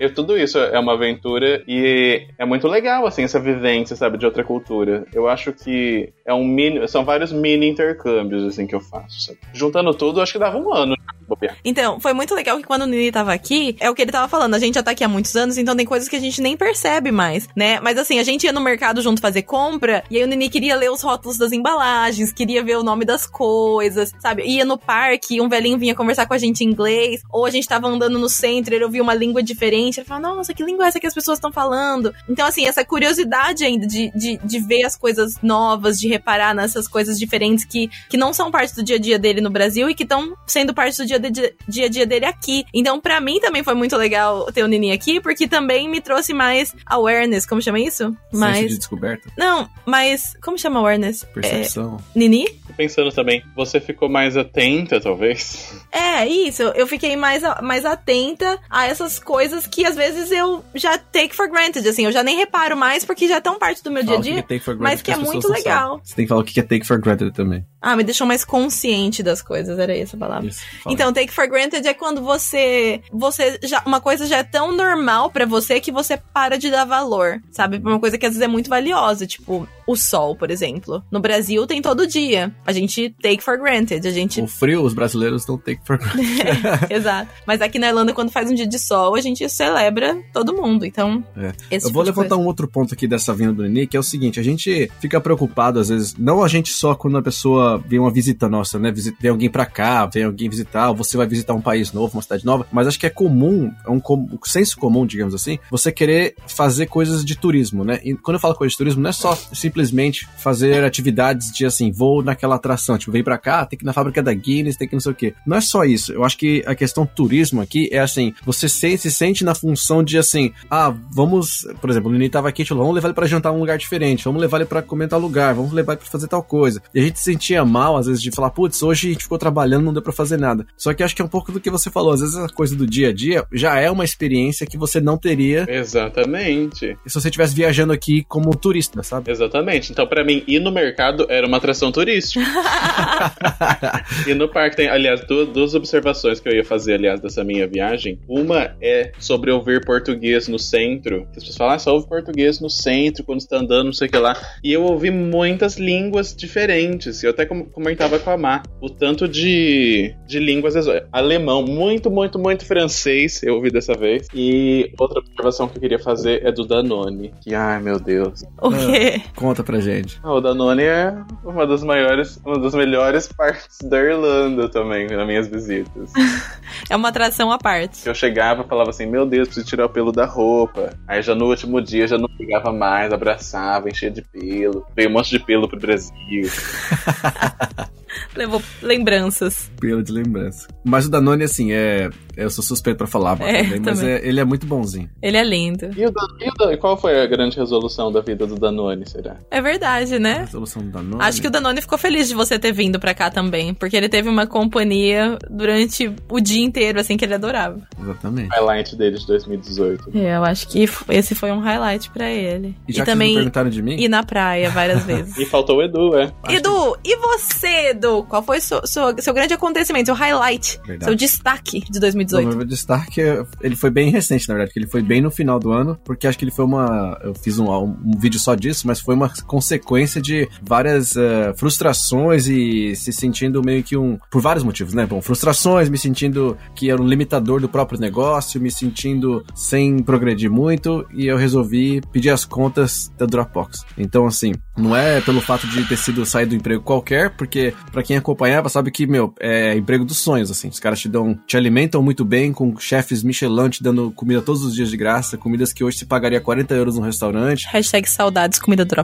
E tudo isso é uma aventura e é muito legal, assim, essa vivência, sabe, de outra cultura. Eu acho que é um mini, são vários mini intercâmbios, assim, que eu faço, sabe? Juntando tudo, acho que dava um ano. né. Então, foi muito legal que quando o Nini tava aqui, é o que ele tava falando, a gente já tá aqui há muitos anos, então tem coisas que a gente nem percebe mais, né? Mas assim, a gente ia no mercado junto fazer compra, e aí o Nini queria ler os rótulos das embalagens, queria ver o nome das coisas, sabe? Ia no parque, um velhinho vinha conversar com a gente em inglês, ou a gente tava andando no centro, ele ouvia uma língua diferente, ele falava, nossa, que língua é essa que as pessoas estão falando? Então, assim, essa curiosidade ainda de, de, de ver as coisas novas, de reparar nessas coisas diferentes que, que não são parte do dia a dia dele no Brasil e que estão sendo parte do dia, de, dia a dia dele aqui. Então, para mim também foi muito legal ter o Nini aqui, porque também me trouxe mais awareness, como chama isso? Mais. de descoberta. Não, mas. Como chama awareness? Percepção. É... Nini? Tô pensando também, você ficou mais atenta, talvez? É, isso. Eu fiquei mais, mais atenta a essas coisas que às vezes eu já take for granted, assim. Eu já nem reparo mais porque já estão parte do meu dia a dia. Que é mas que é muito legal. Você tem que falar o que é take for granted também. Ah, me deixou mais consciente das coisas, era essa a palavra. Isso, então, take for granted é quando você. Você já. Uma coisa já é tão normal para você que você para de dar valor, sabe? Uma coisa que às vezes é muito valiosa. Tipo, o sol, por exemplo. No Brasil tem todo dia. A gente take for granted. A gente... O frio, os brasileiros não take for granted. é, exato. Mas aqui na Irlanda, quando faz um dia de sol, a gente celebra todo mundo. Então, é. Eu tipo vou levantar um outro ponto aqui dessa vinda do Nini, que é o seguinte: a gente fica preocupado, às vezes, não a gente só quando a pessoa vem uma visita nossa, né? Vem alguém pra cá, vem alguém visitar, ou você vai visitar um país novo, uma cidade nova, mas acho que é comum, é um, com, um senso comum, digamos assim, você querer fazer coisas de turismo, né? E quando eu falo coisa de turismo, não é só simplesmente fazer atividades de assim, vou naquela atração, tipo, vem pra cá, tem que ir na fábrica da Guinness, tem que não sei o quê. Não é só isso. Eu acho que a questão turismo aqui é assim, você se, se sente na função de assim, ah, vamos, por exemplo, o Nini tava aqui, falou, vamos levar ele pra jantar em um lugar diferente, vamos levar ele pra comer tal lugar, vamos levar ele pra fazer tal coisa. E a gente se sentia mal, às vezes, de falar, putz, hoje a gente ficou trabalhando, não deu pra fazer nada. Só que acho que é um pouco do que você falou, às vezes a coisa do dia a dia já é uma experiência que você não teria. Exatamente. Se você estivesse viajando aqui como turista, sabe? Exatamente. Então, para mim, ir no mercado era uma atração turística. e no parque tem, aliás, duas, duas, observações que eu ia fazer, aliás, dessa minha viagem. Uma é sobre ouvir português no centro. As pessoas falam, ah, só ouve português no centro, quando está andando, não sei o que lá. E eu ouvi muitas línguas diferentes. Eu até comentava com a Má. O tanto de, de línguas. Alemão, muito, muito, muito francês, eu ouvi dessa vez. E outra observação que eu queria fazer é do Danone. Que, ai meu Deus. O quê? Ah, conta pra gente. O Danone é uma das maiores, uma das melhores partes da Irlanda também, nas minhas visitas. é uma atração à parte. Eu chegava e falava assim, meu Deus, preciso tirar o pelo da roupa. Aí já no último dia já não pegava mais, abraçava, enchia de pelo. Veio um monte de pelo pro Brasil. Levou lembranças. Pelo de lembrança. Mas o Danone, assim, é. Eu sou suspeito pra falar, é, também, mas é, ele é muito bonzinho. Ele é lindo. E, o Dan, e o Dan, qual foi a grande resolução da vida do Danone, será? É verdade, né? A resolução do Danone. Acho que o Danone ficou feliz de você ter vindo pra cá também, porque ele teve uma companhia durante o dia inteiro, assim, que ele adorava. Exatamente. Highlight dele de 2018. É, eu acho que esse foi um highlight pra ele. E, já e também perguntaram de mim? ir na praia várias vezes. e faltou o Edu, é. Edu, e você, Edu? Qual foi seu, seu, seu grande acontecimento, seu highlight, Verdade. seu destaque de 2018? O meu destaque, ele foi bem recente, na verdade, porque ele foi bem no final do ano, porque acho que ele foi uma. Eu fiz um, um, vídeo só disso, mas foi uma consequência de várias uh, frustrações e se sentindo meio que um. Por vários motivos, né? Bom, frustrações, me sentindo que era um limitador do próprio negócio, me sentindo sem progredir muito, e eu resolvi pedir as contas da Dropbox. Então, assim, não é pelo fato de ter sido sair do emprego qualquer, porque para quem acompanhava sabe que, meu, é emprego dos sonhos, assim. Os caras te dão, te alimentam muito bem, com chefes Michelin te dando comida todos os dias de graça, comidas que hoje se pagaria 40 euros no restaurante. Hashtag saudades comida do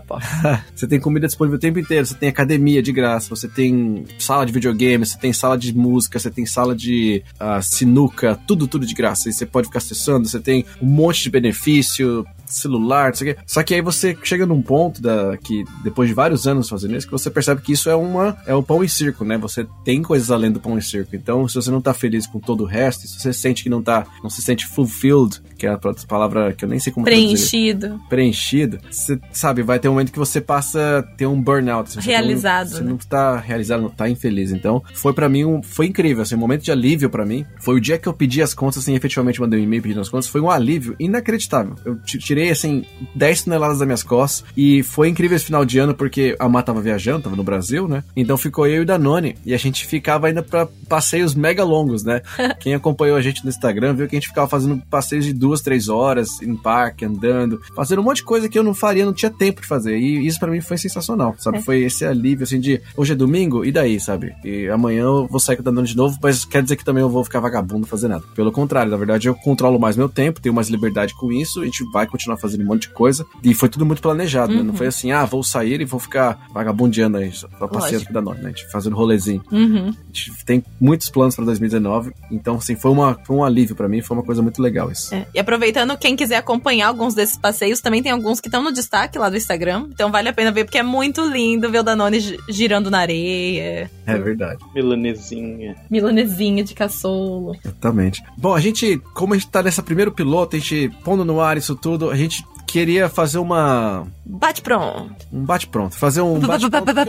você tem comida disponível o tempo inteiro, você tem academia de graça, você tem sala de videogame, você tem sala de música, você tem sala de uh, sinuca, tudo, tudo de graça. E você pode ficar acessando, você tem um monte de benefício, celular, não sei o quê. Só que aí você chega num ponto da, que, depois de vários anos fazendo isso, que você percebe que isso é uma é o pão e circo, né? Você tem coisas além do pão e circo. Então, se você não tá feliz com todo o resto, se você sente que não tá, não se sente fulfilled, que é a palavra que eu nem sei como preenchido. Traduzir, preenchido. Você sabe, vai ter um momento que você passa a ter um burnout. Você realizado. Você né? não tá realizado, não tá infeliz. Então, foi para mim um, foi incrível, assim, um momento de alívio para mim. Foi o dia que eu pedi as contas, assim, efetivamente mandei um e-mail pedindo as contas, foi um alívio inacreditável. Eu tirei tirei, assim, 10 toneladas das minhas costas. E foi incrível esse final de ano, porque a Má tava viajando, tava no Brasil, né? Então ficou eu e Danone. E a gente ficava ainda para passeios mega longos, né? Quem acompanhou a gente no Instagram viu que a gente ficava fazendo passeios de duas, três horas em parque, andando, fazendo um monte de coisa que eu não faria, não tinha tempo de fazer. E isso para mim foi sensacional, sabe? É. Foi esse alívio, assim, de hoje é domingo, e daí, sabe? E amanhã eu vou sair com o Danone de novo, mas quer dizer que também eu vou ficar vagabundo fazer nada. Pelo contrário, na verdade, eu controlo mais meu tempo, tenho mais liberdade com isso, a gente vai continuar continuar fazendo um monte de coisa. E foi tudo muito planejado, né? Não Uhum. foi assim, ah, vou sair e vou ficar vagabundeando aí, só passeando aqui da noite, né? A gente fazendo rolezinho. Uhum. A gente tem muitos planos pra 2019, então, assim, foi, uma, foi um alívio pra mim, foi uma coisa muito legal isso. É, E aproveitando, quem quiser acompanhar alguns desses passeios, também tem alguns que estão no destaque lá do Instagram. Então vale a pena ver, porque é muito lindo ver o Danone gi- girando na areia. É verdade. Milanesinha. Milanesinha de caçolo. Exatamente. Bom, a gente, como a gente tá nessa primeiro piloto, a gente pondo no ar isso tudo, a gente queria fazer uma. Bate pronto. Um bate-pronto. Fazer um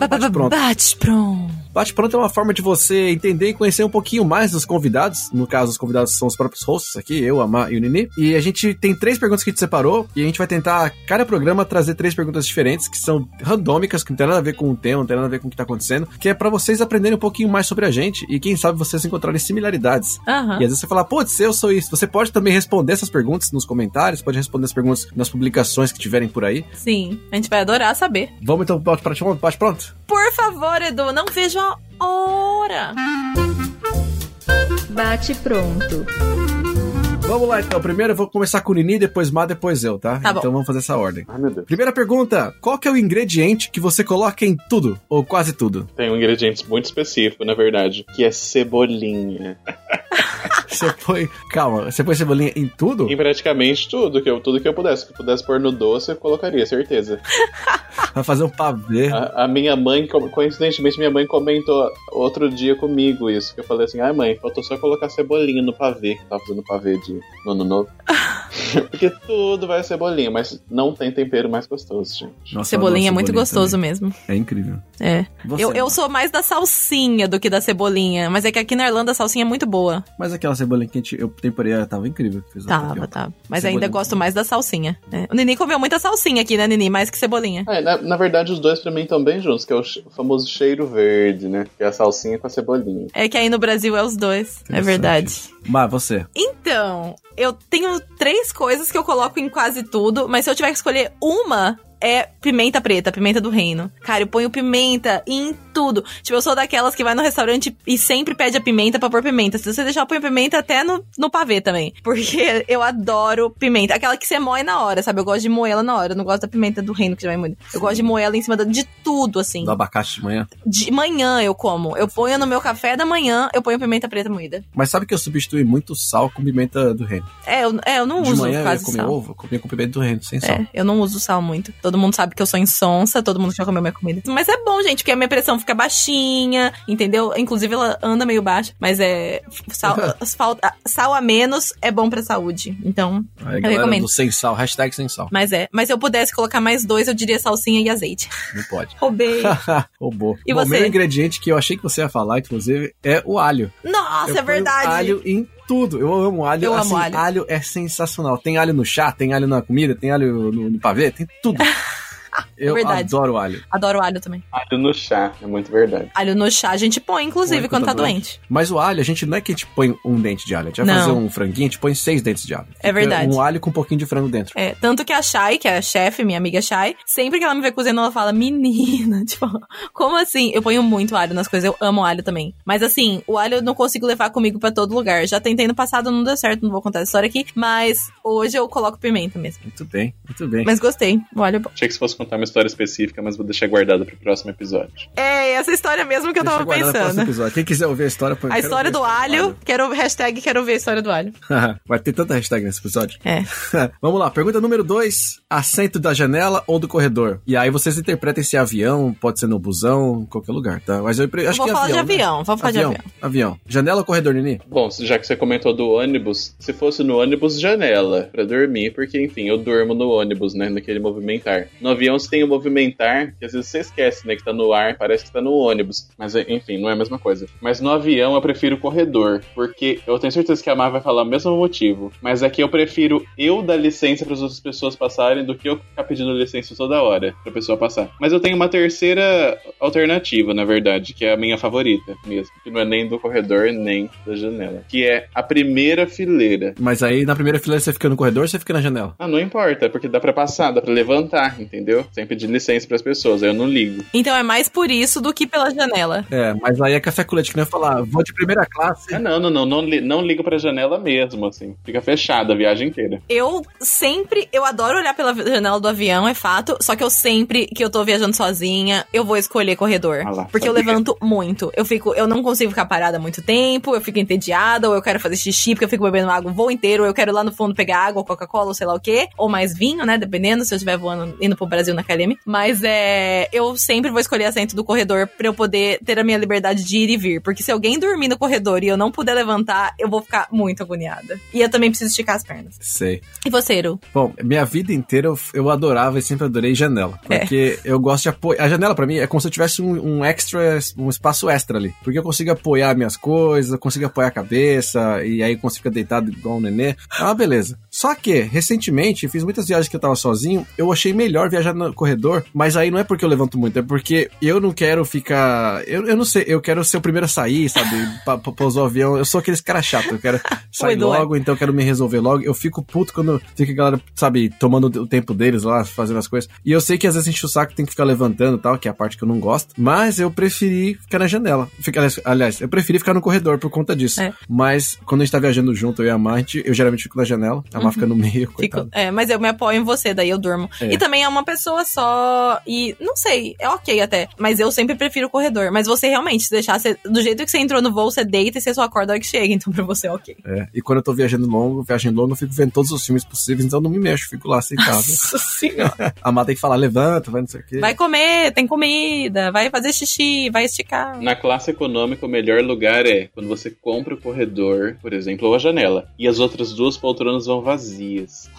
bate-pronto. bate-pronto. Bate pronto. Bate-pronto é uma forma de você entender e conhecer um pouquinho mais dos convidados. No caso, os convidados são os próprios hosts aqui, eu, a Má e o Nini. E a gente tem três perguntas que a gente separou. E a gente vai tentar, cada programa, trazer três perguntas diferentes, que são randômicas, que não tem nada a ver com o tema, não tem nada a ver com o que tá acontecendo. Que é pra vocês aprenderem um pouquinho mais sobre a gente. E quem sabe vocês encontrarem similaridades. Aham. E às vezes você fala, putz, eu sou isso. Você pode também responder essas perguntas nos comentários, pode responder as perguntas nas publicações que tiverem por aí. Sim, a gente vai adorar saber. Vamos então pro bate pronto? Por favor, Edu, não vejo a hora. Bate pronto. Vamos lá então. Primeiro eu vou começar com o Nini, depois Má, depois eu, tá? Tá bom. então vamos fazer essa ordem. Ai, meu Deus. Primeira pergunta: qual que é o ingrediente que você coloca em tudo? Ou quase tudo? Tem um ingrediente muito específico, na verdade, que é cebolinha. Você põe. Calma, você põe cebolinha em tudo? Em praticamente tudo que eu, tudo que eu pudesse. Que eu pudesse pôr no doce, eu colocaria, certeza. Vai fazer um pavê. A, a minha mãe, co- coincidentemente, minha mãe comentou outro dia comigo isso. Que eu falei assim, ai mãe, faltou só colocar cebolinha no pavê, que eu tava fazendo pavê de no ano novo. Porque tudo vai cebolinha, mas não tem tempero mais gostoso, gente. Nossa, Cebolinha é muito gostoso também. mesmo. É incrível. É. Você, Eu, eu sou mais da salsinha do que da cebolinha. Mas é que aqui na Irlanda a salsinha é muito boa. Mas aquela cebolinha que a gente, eu temperei, ela tava incrível. Fiz Tava, tava. Mas Cebolinha. ainda gosto mais da salsinha. né? O Nini comeu muita salsinha aqui, né, Nini? Mais que cebolinha. Ah, na, na verdade, os dois pra mim estão bem juntos, que é o, o famoso cheiro verde, né? Que é a salsinha com a cebolinha. É que aí no Brasil é os dois. É verdade. Mas você. Então, eu tenho três coisas que eu coloco em quase tudo, mas se eu tiver que escolher uma, é pimenta preta, pimenta do reino. Cara, eu ponho pimenta em tudo. Tipo, eu sou daquelas que vai no restaurante e sempre pede a pimenta pra pôr pimenta. Se você deixar, eu ponho pimenta até no, no pavê também. Porque eu adoro pimenta. Aquela que você moe na hora, sabe? Eu gosto de moer ela na hora. Eu não gosto da pimenta do reino que já vai muito. Eu gosto de moer ela em cima de tudo, assim. Do abacate de manhã. De manhã eu como. Eu ponho no meu café da manhã, eu ponho pimenta preta moída. Mas sabe que eu substituí muito sal com pimenta do reino. É, eu, é, eu não De uso manhã eu quase comer sal. ovo, eu comia com pimenta do reino, sem sal. É, eu não uso sal muito. Todo mundo sabe que eu sou insonsa, todo mundo já comeu minha comida. Mas é bom, gente, porque a minha pressão fica baixinha, entendeu? Inclusive ela anda meio baixa, mas é. Sal, falta- sal a menos é bom pra saúde. Então. Aí, Eu galera recomendo. do sem sal, hashtag sem sal. Mas é. Mas se eu pudesse colocar mais dois, eu diria salsinha e azeite. Não pode. Roubei. Roubou. E Bom, você? meu ingrediente que eu achei que você ia falar, inclusive, é o alho. Nossa, Eu é verdade. alho em tudo. Eu amo alho. Eu assim, amo alho. é sensacional. Tem alho no chá, tem alho na comida, tem alho no, no pavê, tem tudo. Eu Verdade. adoro alho. Adoro alho também. Alho no chá, é muito verdade. Alho no chá a gente põe, inclusive, Põe quando tá quando tá doente. Mas o alho, a gente não é que a gente põe um dente de alho. A gente vai Não. fazer um franguinho, a gente põe seis dentes de alho. É verdade. Um alho com um pouquinho de frango dentro. É, tanto que a Shai, que é a chefe, minha amiga Shai, sempre que ela me vê cozinhando, ela fala, menina, tipo, como assim? Eu ponho muito alho nas coisas, eu amo alho também. Mas assim, o alho eu não consigo levar comigo pra todo lugar. Já tentei no passado, não deu certo, não vou contar essa história aqui, mas hoje eu coloco pimenta mesmo. Muito bem, muito bem. Mas gostei, o alho é bom. Achei que se fosse contar uma história específica, mas vou deixar guardada pro próximo episódio. É, essa história mesmo que eu Deixa tava pensando. episódio. Quem quiser ouvir a história, põe- A história ver do alho, quero, hashtag quero ver a história do alho. Vai ter tanta hashtag nesse episódio. É. Vamos lá, pergunta número 2. Assento da janela ou do corredor? E aí vocês interpretem se é avião, pode ser no busão, em qualquer lugar, tá? Mas eu acho vou que é falar avião, de né? avião, vamos falar de avião. Avião. Janela ou corredor, Nini? Bom, já que você comentou do ônibus, se fosse no ônibus, janela, pra dormir, porque, enfim, eu durmo no ônibus, né, naquele movimentar. No avião você tem o movimentar, que às vezes você esquece, né, que tá no ar, parece que tá no ônibus. Mas, enfim, não é a mesma coisa. Mas no avião eu prefiro o corredor, porque eu tenho certeza que a Mar vai falar o mesmo motivo, mas é que eu prefiro eu dar licença para as outras pessoas passarem do que eu ficar pedindo licença toda hora pra pessoa passar. Mas eu tenho uma terceira alternativa, na verdade, que é a minha favorita mesmo, que não é nem do corredor nem da janela, que é a primeira fileira. Mas aí na primeira fileira você fica no corredor ou você fica na janela? Ah, não importa, porque dá pra passar, dá pra levantar, entendeu? Sem pedir licença pras pessoas, aí eu não ligo. Então é mais por isso do que pela janela. É, mas aí é café com leite que nem eu falar, vou de primeira classe. Ah, não, não, não, não, li- não ligo pra janela mesmo, assim. Fica fechada a viagem inteira. Eu sempre, eu adoro olhar pela janela do avião, é fato. Só que eu sempre que eu tô viajando sozinha, eu vou escolher corredor. Ah lá, porque eu sabia. levanto muito. Eu fico, eu não consigo ficar parada muito tempo, eu fico entediada, ou eu quero fazer xixi porque eu fico bebendo água o voo inteiro, ou eu quero ir lá no fundo pegar água, ou Coca-Cola, ou sei lá o quê. Ou mais vinho, né? Dependendo se eu estiver voando, indo pro Brasil na KLM. Mas é. Eu sempre vou escolher assento do corredor pra eu poder ter a minha liberdade de ir e vir. Porque se alguém dormir no corredor e eu não puder levantar, eu vou ficar muito agoniada. E eu também preciso esticar as pernas. Sei. E você, Eru? Bom, minha vida inteira eu, eu adorava e sempre adorei janela. Porque eu gosto de apoiar. A janela, pra mim, é como se eu tivesse um, um extra, um espaço extra ali. Porque eu consigo apoiar minhas coisas, eu consigo apoiar a cabeça, e aí eu consigo ficar deitado igual um nenê. É uma beleza. Só que, recentemente, fiz muitas viagens que eu tava sozinho, eu achei melhor viajar no corredor, mas aí não é porque eu levanto muito, é porque eu não quero ficar. Eu, eu não sei, eu quero ser o primeiro a sair, sabe? pra, pra pousar o avião. Eu sou aqueles cara chato, eu quero sair é. logo, então eu quero me resolver logo. Eu fico puto quando fica a galera, sabe, tomando o tempo deles lá, fazendo as coisas. E eu sei que às vezes enche o saco, tem que ficar levantando e tal, que é a parte que eu não gosto. Mas eu preferi ficar na janela. Fica, aliás- eu preferi ficar no corredor por conta disso. É. Mas quando a gente tá viajando junto, eu e a Mar, a gente- eu geralmente fico na janela, a Mar fica no meio, Fico, é, mas eu me apoio em você, daí eu durmo. É. E também é uma pessoa só. E não sei, é ok até. Mas eu sempre prefiro o corredor. Mas você realmente, se deixar você- do jeito que você entrou no voo, você deita e você só acorda a hora que chega. Então pra você é ok. É. E quando eu tô viajando longo, viagem longa, eu fico vendo todos os filmes possíveis, então eu não me mexo, fico lá sentado. Nossa senhora. a Mar tem que falar, levanta, vai não sei o quê. Vai comer, tem comida, vai fazer xixi, vai esticar. Na classe econômica, o melhor lugar é quando você compra o corredor, por exemplo, ou a janela, e as outras duas poltronas vão vazias.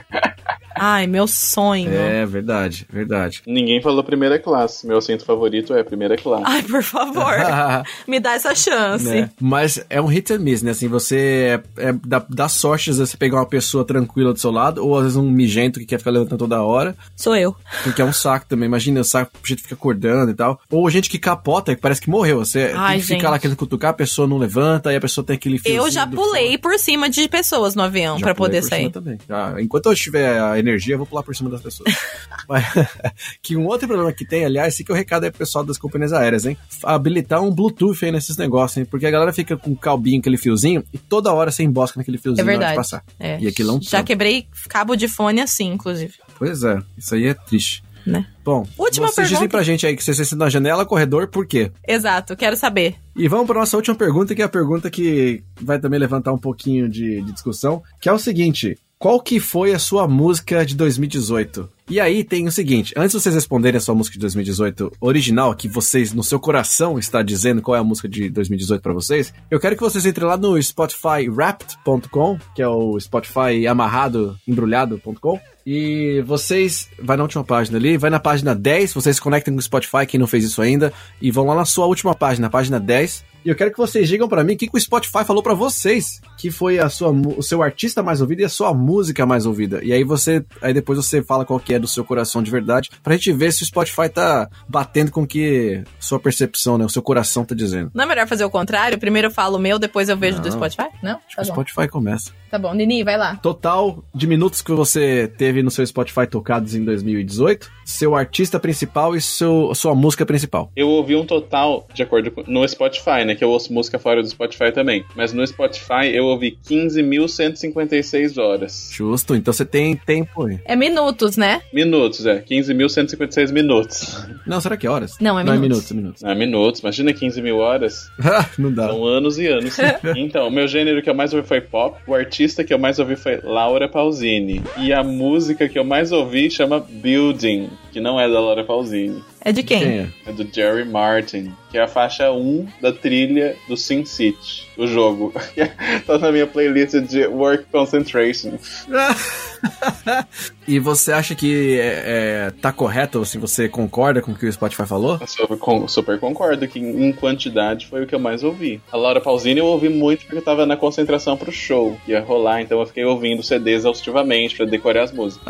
Ai, meu sonho. É, verdade, verdade. Ninguém falou primeira classe. Meu assento favorito é primeira classe. Ai, por favor, me dá essa chance. né? Mas é um hit and miss, né? Assim, você é, é- dá, dá sorte às vezes você pegar uma pessoa tranquila do seu lado, ou às vezes um mijento que quer ficar levantando toda hora, Sou eu. porque é um saco também. Imagina, o saco, a gente fica acordando e tal. Ou gente que capota, que parece que morreu. Você Ai, tem que ficar gente. lá querendo cutucar, a pessoa não levanta, aí a pessoa tem aquele fiozinho Eu já pulei por cima de pessoas no avião Já pra pulei poder por sair. cima também. Ah, enquanto eu tiver a energia, eu vou pular por cima das pessoas. Mas, que um outro problema que tem, aliás, esse que é o recado pro pessoal das companhias aéreas, hein? Habilitar um Bluetooth aí nesses negócios, hein? Porque a galera fica com o calbinho, aquele fiozinho, e toda hora você embosca naquele fiozinho É verdade. passar. É. E aquilo é um Já quebrei cabo de fone assim, inclusive. Pois é, isso aí é triste. Né? Bom, Última vocês dizem pergunta. pra gente aí que vocês sentam na janela, corredor, por quê? Exato, quero saber. E vamos para nossa última pergunta, que é a pergunta que vai também levantar um pouquinho de, de discussão, que é o seguinte: qual que foi a sua música de 2018? E aí tem o seguinte, antes de vocês responderem a sua música de 2018 original, que vocês no seu coração está dizendo qual é a música de 2018 para vocês, eu quero que vocês entrem lá no spotifywrapped.com, que é o Spotify amarrado, embrulhado.com, e vocês, vai na última página ali, vai na página 10, vocês conectem com o Spotify, quem não fez isso ainda, e vão lá na sua última página, página 10. E eu quero que vocês digam pra mim o que, que o Spotify falou pra vocês, que foi a sua, o seu artista mais ouvido e a sua música mais ouvida. E aí você, aí depois você fala qual que é do seu coração de verdade, pra gente ver se o Spotify tá batendo com o que sua percepção, né, o seu coração tá dizendo. Não é melhor fazer o contrário? Primeiro eu falo o meu, depois eu vejo do Não. Spotify? Não? Tá o bom. Spotify começa. Tá bom, Nini, vai lá. Total de minutos que você teve no seu Spotify tocados em 2018, seu artista principal e seu, sua música principal. Eu ouvi um total, de acordo com. No Spotify, né? Que eu ouço música fora do Spotify também. Mas no Spotify eu ouvi 15.156 horas. Justo, então você tem tempo aí. É minutos, né? Minutos, é. 15.156 minutos. Não, será que é horas? Não, é Não, é minutos. minutos, é minutos. Ah, minutos. Imagina 15 mil horas. não dá. São anos e anos. então, o meu gênero que eu mais ouvi foi pop. O artista que eu mais ouvi foi Laura Pausini. E a música que eu mais ouvi chama Building, que não é da Laura Pausini. É de quem? Quem é? É do Jerry Martin, que é a faixa 1 da trilha do Sin City, o jogo. tá na minha playlist de Work Concentration. e você acha que é, é, tá correto, assim, você concorda com o que o Spotify falou? Eu super, con- super concordo que em quantidade foi o que eu mais ouvi. A Laura Pausini eu ouvi muito porque eu tava na concentração pro show, que ia rolar, então eu fiquei ouvindo CD exaustivamente pra decorar as músicas.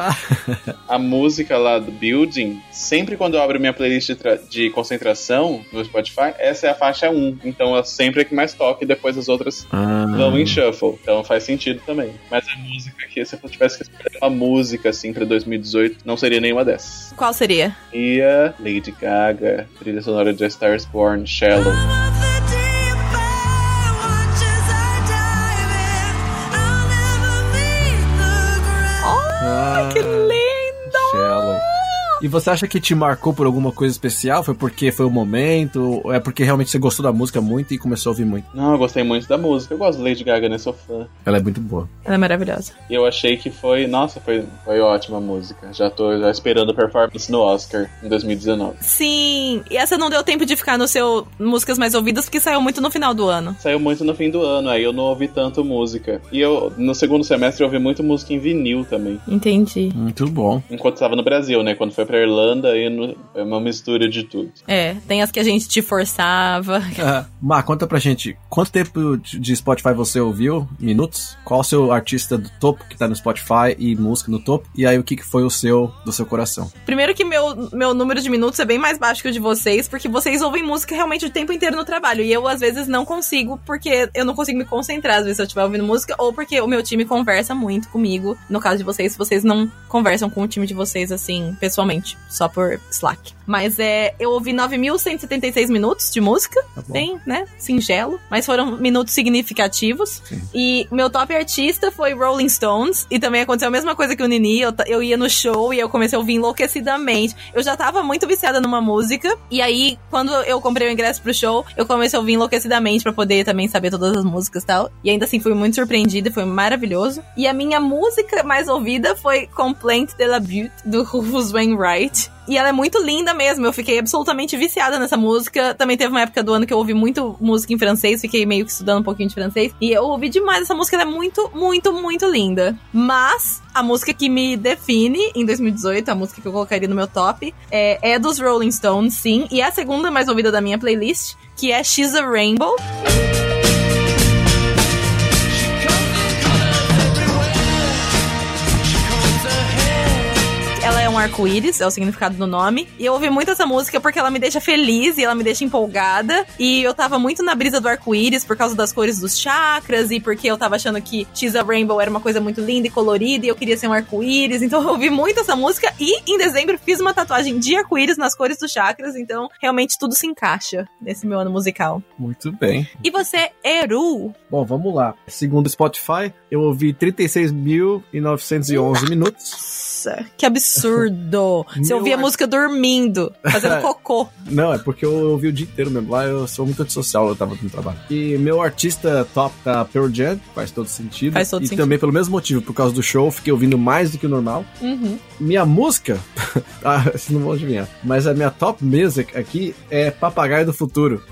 A música lá do Building, sempre quando eu abro minha playlist de, de concentração no Spotify, essa é a faixa 1. Então é sempre a que mais toca e depois as outras Ah. vão em shuffle. Então faz sentido também. Mas essa música aqui, se eu tivesse que uma música assim pra 2018, não seria nenhuma dessas. Qual seria? Ia Lady Gaga, trilha sonora de A Star Born, Shallow. E você acha que te marcou por alguma coisa especial? Foi porque foi o momento? Ou é porque realmente você gostou da música muito e começou a ouvir muito? Não, eu gostei muito da música. Eu gosto de Lady Gaga, né? Sou fã. Ela é muito boa. Ela é maravilhosa. E eu achei que foi. Nossa, foi, foi ótima a música. Já tô já esperando a performance no Oscar em 2019. Sim, e essa não deu tempo de ficar no seu músicas mais ouvidas porque saiu muito no final do ano. Saiu muito no fim do ano, aí eu não ouvi tanto música. E eu, no segundo semestre, eu ouvi muito música em vinil também. Entendi. Muito bom. Enquanto estava no Brasil, né? Quando foi pra Irlanda, aí no- é uma mistura de tudo. É, tem as que a gente te forçava. Ah, Má, conta pra gente, quanto tempo de de Spotify você ouviu? Minutos? Qual o seu artista do topo que tá no Spotify e música no topo? E aí o que, que foi o seu do seu coração? Primeiro que meu, meu número de minutos é bem mais baixo que o de vocês, porque vocês ouvem música realmente o tempo inteiro no trabalho. E eu, às vezes, não consigo, porque eu não consigo me concentrar, às vezes, se eu estiver ouvindo música, ou porque o meu time conversa muito comigo. No caso de vocês, vocês não conversam com o time de vocês, assim, pessoalmente, só por Slack. Mas é, eu ouvi 9.176 minutos de música, Tá bem, né, singelo, mas foram minutos significativos. Sim. E meu top artista foi Rolling Stones, e também aconteceu a mesma coisa que o Nini, eu, eu ia no show e eu comecei a ouvir enlouquecidamente. Eu já tava muito viciada numa música, e aí, quando eu comprei o ingresso pro show, eu comecei a ouvir enlouquecidamente pra poder também saber todas as músicas e tal. E ainda assim, fui muito surpreendida, foi maravilhoso. E a minha música mais ouvida foi Complaint de la Butte, do Rufus Wainwright. E ela é muito linda mesmo, eu fiquei absolutamente viciada nessa música. Também teve uma época do ano que eu ouvi muito música em francês, fiquei meio que estudando um pouquinho de francês. E eu ouvi demais essa música, ela é muito, muito, muito linda. Mas a música que me define em 2018, a música que eu colocaria no meu top, é, é dos Rolling Stones, sim. E é a segunda mais ouvida da minha playlist, que é She's a Rainbow. Arco-íris, é o significado do nome. E eu ouvi muito essa música porque ela me deixa feliz e ela me deixa empolgada. E eu tava muito na brisa do arco-íris por causa das cores dos chakras e porque eu tava achando que She's a Rainbow era uma coisa muito linda e colorida e eu queria ser um arco-íris. Então eu ouvi muito essa música e em dezembro fiz uma tatuagem de arco-íris nas cores dos chakras. Então realmente tudo se encaixa nesse meu ano musical. Muito bem. E você, Eru? Bom, vamos lá. Segundo o Spotify, eu ouvi 36.911 minutos. Nossa, que absurdo! Você Meu ouvia ar- música dormindo, fazendo cocô. Não, é porque eu ouvi o dia inteiro mesmo. Lá eu sou muito antissocial, eu tava no trabalho. E meu artista top tá Pearl Jam, faz todo sentido. Faz todo e sentido. também pelo mesmo motivo, por causa do show, fiquei ouvindo mais do que o normal. Uhum. Minha música, ah, vocês não vão adivinhar, mas a minha top music aqui é Papagaio do Futuro.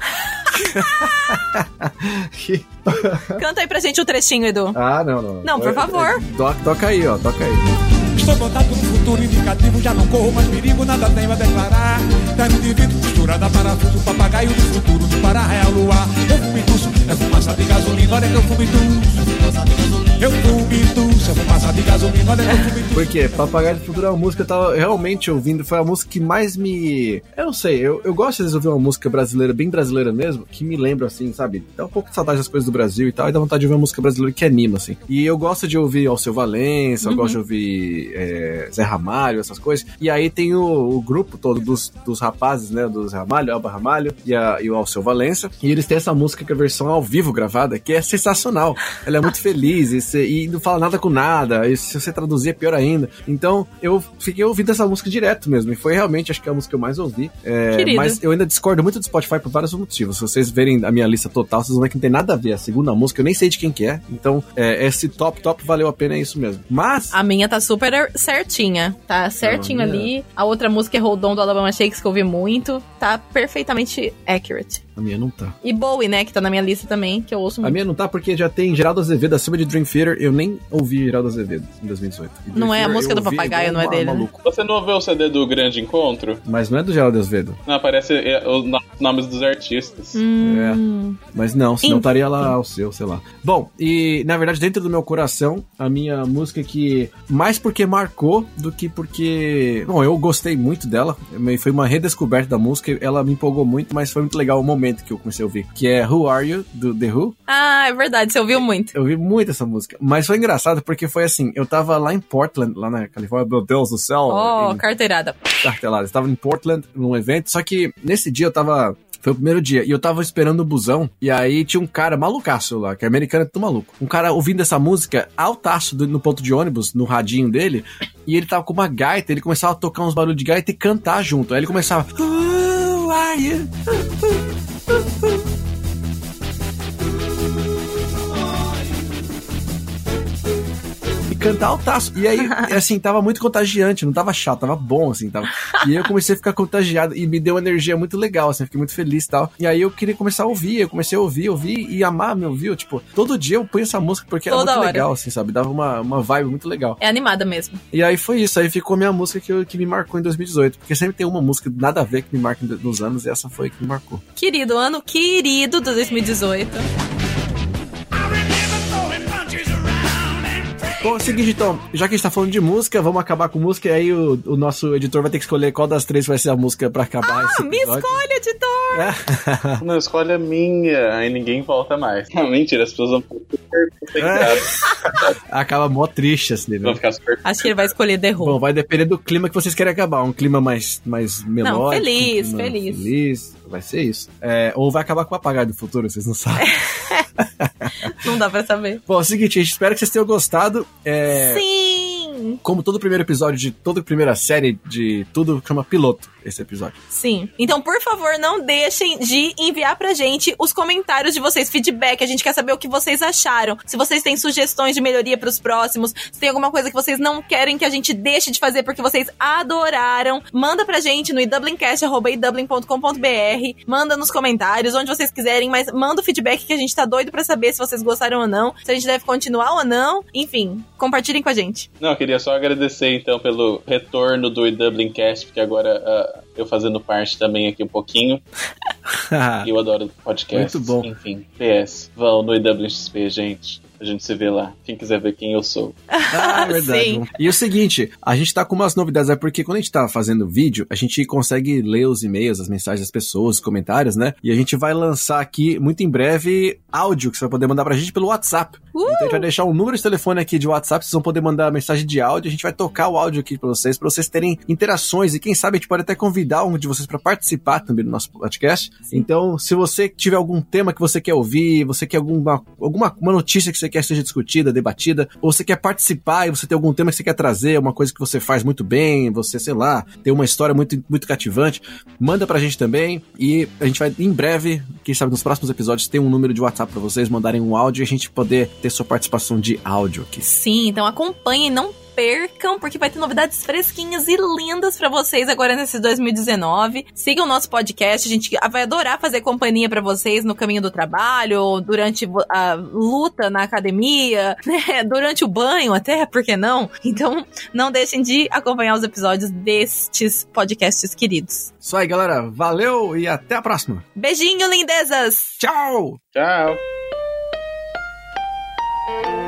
Canta aí pra gente o trechinho, Edu. ah, não, não. Não, por É- favor. é- toca, toca aí, ó, toca aí. Estou contado no futuro indicativo, já não corro mais perigo, nada tenho a declarar. Terno de vidro, misturada parafuso, papagaio do futuro, do para-raio luar. Eu fumo tuço, é fumaça de gasolina, olha que eu fumo tuço. Eu fumo tuço, é fumaça de gasolina, olha eu. Porque Papagaio do Futuro é uma música que eu tava realmente ouvindo, foi a música que mais me. Eu não sei, eu, eu gosto de ouvir uma música brasileira, bem brasileira mesmo, que me lembra assim, sabe? Dá um pouco de saudade das coisas do Brasil e tal, e dá vontade de ouvir uma música brasileira que anima, assim. E eu gosto de ouvir Alceu Valença, eu gosto de ouvir é, Zé Ramalho, essas coisas. E aí tem o, o grupo todo dos, dos rapazes, né? Do Zé Ramalho, Alba Ramalho e, a, e o Alceu Valença. E eles têm essa música que é a versão ao vivo gravada, que é sensacional. Ela é muito feliz e, cê- e não fala nada com nada. E se você traduzir é pior ainda. Então eu fiquei ouvindo essa música direto mesmo. E foi realmente, acho que é a música que eu mais ouvi. É, mas eu ainda discordo muito do Spotify por vários motivos. Se vocês verem a minha lista total, vocês vão ver que não tem nada a ver. A segunda música, eu nem sei de quem que é. Então, é, esse top, top valeu a pena, é isso mesmo. Mas. A minha tá super certinha. Tá certinho a ali. A outra música é Hold On do Alabama Shakes, que eu ouvi muito. Tá perfeitamente accurate. A minha não tá. E Bowie, né, que tá na minha lista também, que eu ouço A muito. minha não tá porque já tem Geraldo Azevedo acima de Dream Theater. Eu nem ouvi Geraldo Azevedo em 2018. E Dream Não é a música do papagaio, não é dele, né? Você não ouviu o CD do Grande Encontro? Mas não é do Geraldo Azevedo. Não, aparece é, os no- nomes dos artistas. Hum. Mas não, senão Enfim. estaria lá o seu, sei lá. Bom, e na verdade, dentro do meu coração, a minha música que mais porque marcou do que porque. Bom, eu gostei muito dela. Foi uma redescoberta da música. Música, ela me empolgou muito, mas foi muito legal o momento que eu comecei a ouvir, que é Who Are You, do The Who. Ah, é verdade, você ouviu muito. Eu ouvi muito essa música, mas foi engraçado porque foi assim, eu tava lá em Portland, lá na Califórnia, meu Deus do céu. Oh, em... carteirada. Cartelada, eu tava em Portland, num evento, só que nesse dia eu tava foi o primeiro dia. E eu tava esperando o busão. E aí tinha um cara malucaço lá, que é americano, é tudo maluco. Um cara ouvindo essa música altaço do, no ponto de ônibus, no radinho dele. E ele tava com uma gaita. Ele começava a tocar uns barulhos de gaita e cantar junto. Aí ele começava. Who are you? cantar altaço. E aí, assim, tava muito contagiante, não tava chato, tava bom, assim, tava. E aí eu comecei a ficar contagiado e me deu uma energia muito legal, assim, fiquei muito feliz e tal. E aí eu queria começar a ouvir, eu comecei a ouvir, ouvir e amar meu viu Tipo, todo dia eu ponho essa música porque Toda era muito hora. legal, assim, sabe? Dava uma, uma vibe muito legal. É animada mesmo. E aí foi isso, aí ficou a minha música que, eu, que me marcou em 2018. Porque sempre tem uma música nada a ver que me marca nos anos e essa foi que me marcou. Querido, ano querido do 2018. Bom, é o seguinte, então, já que a gente tá falando de música, vamos acabar com música, e aí o, o nosso editor vai ter que escolher qual das três vai ser a música pra acabar ah, esse me escolhe, editor! É. Não, escolhe a minha, aí ninguém volta mais. Não, mentira, as pessoas vão ficar super. É. Acaba mó triste, assim, né? Vão ficar super... Acho que ele vai escolher The Who. Bom, vai depender do clima que vocês querem acabar, um clima mais, mais melódico. Não, feliz, um feliz. Feliz, vai ser isso. É, ou vai acabar com o apagado do futuro, vocês não sabem. não dá pra saber. Bom, é o seguinte, espero que vocês tenham gostado. É... Sim! Como todo primeiro episódio de toda primeira série de tudo, chama piloto esse episódio. Sim. Então, por favor, não deixem de enviar pra gente os comentários de vocês, feedback. A gente quer saber o que vocês acharam. Se vocês têm sugestões de melhoria pros próximos, se tem alguma coisa que vocês não querem que a gente deixe de fazer porque vocês adoraram, manda pra gente no idublincast.com.br, manda nos comentários, onde vocês quiserem, mas manda o feedback que a gente tá doido pra saber se vocês gostaram ou não, se a gente deve continuar ou não. Enfim, compartilhem com a gente. Não, eu queria só agradecer então pelo retorno do Dublincast, porque agora uh, eu fazendo parte também aqui um pouquinho. eu adoro podcast. Muito bom. Enfim, PS, vão no IWXP, gente. A gente se vê lá. Quem quiser ver quem eu sou. Ah, é verdade. Sim. E o seguinte, a gente tá com umas novidades, é porque quando a gente tá fazendo vídeo, a gente consegue ler os e-mails, as mensagens das pessoas, os comentários, né? E a gente vai lançar aqui, muito em breve, áudio que você vai poder mandar pra gente pelo WhatsApp. Uh! Então a gente vai deixar um número de telefone aqui de WhatsApp, vocês vão poder mandar mensagem de áudio, a gente vai tocar o áudio aqui pra vocês, pra vocês terem interações e quem sabe a gente pode até convidar um de vocês para participar também do nosso podcast. Sim. Então, se você tiver algum tema que você quer ouvir, você quer alguma, alguma uma notícia que você quer que seja discutida, debatida, ou você quer participar e você tem algum tema que você quer trazer, uma coisa que você faz muito bem, você, sei lá, tem uma história muito, muito cativante, manda pra gente também e a gente vai, em breve, quem sabe nos próximos episódios, ter um número de WhatsApp para vocês mandarem um áudio e a gente poder ter sua participação de áudio aqui. Sim, então acompanhem, não percam, porque vai ter novidades fresquinhas e lindas para vocês agora nesse 2019. Sigam o nosso podcast, a gente vai adorar fazer companhia para vocês no caminho do trabalho, ou durante a luta na academia, né? durante o banho até, por que não? Então, não deixem de acompanhar os episódios destes podcasts queridos. Isso aí, galera. Valeu e até a próxima. Beijinho, lindezas! Tchau! Tchau! Thank you.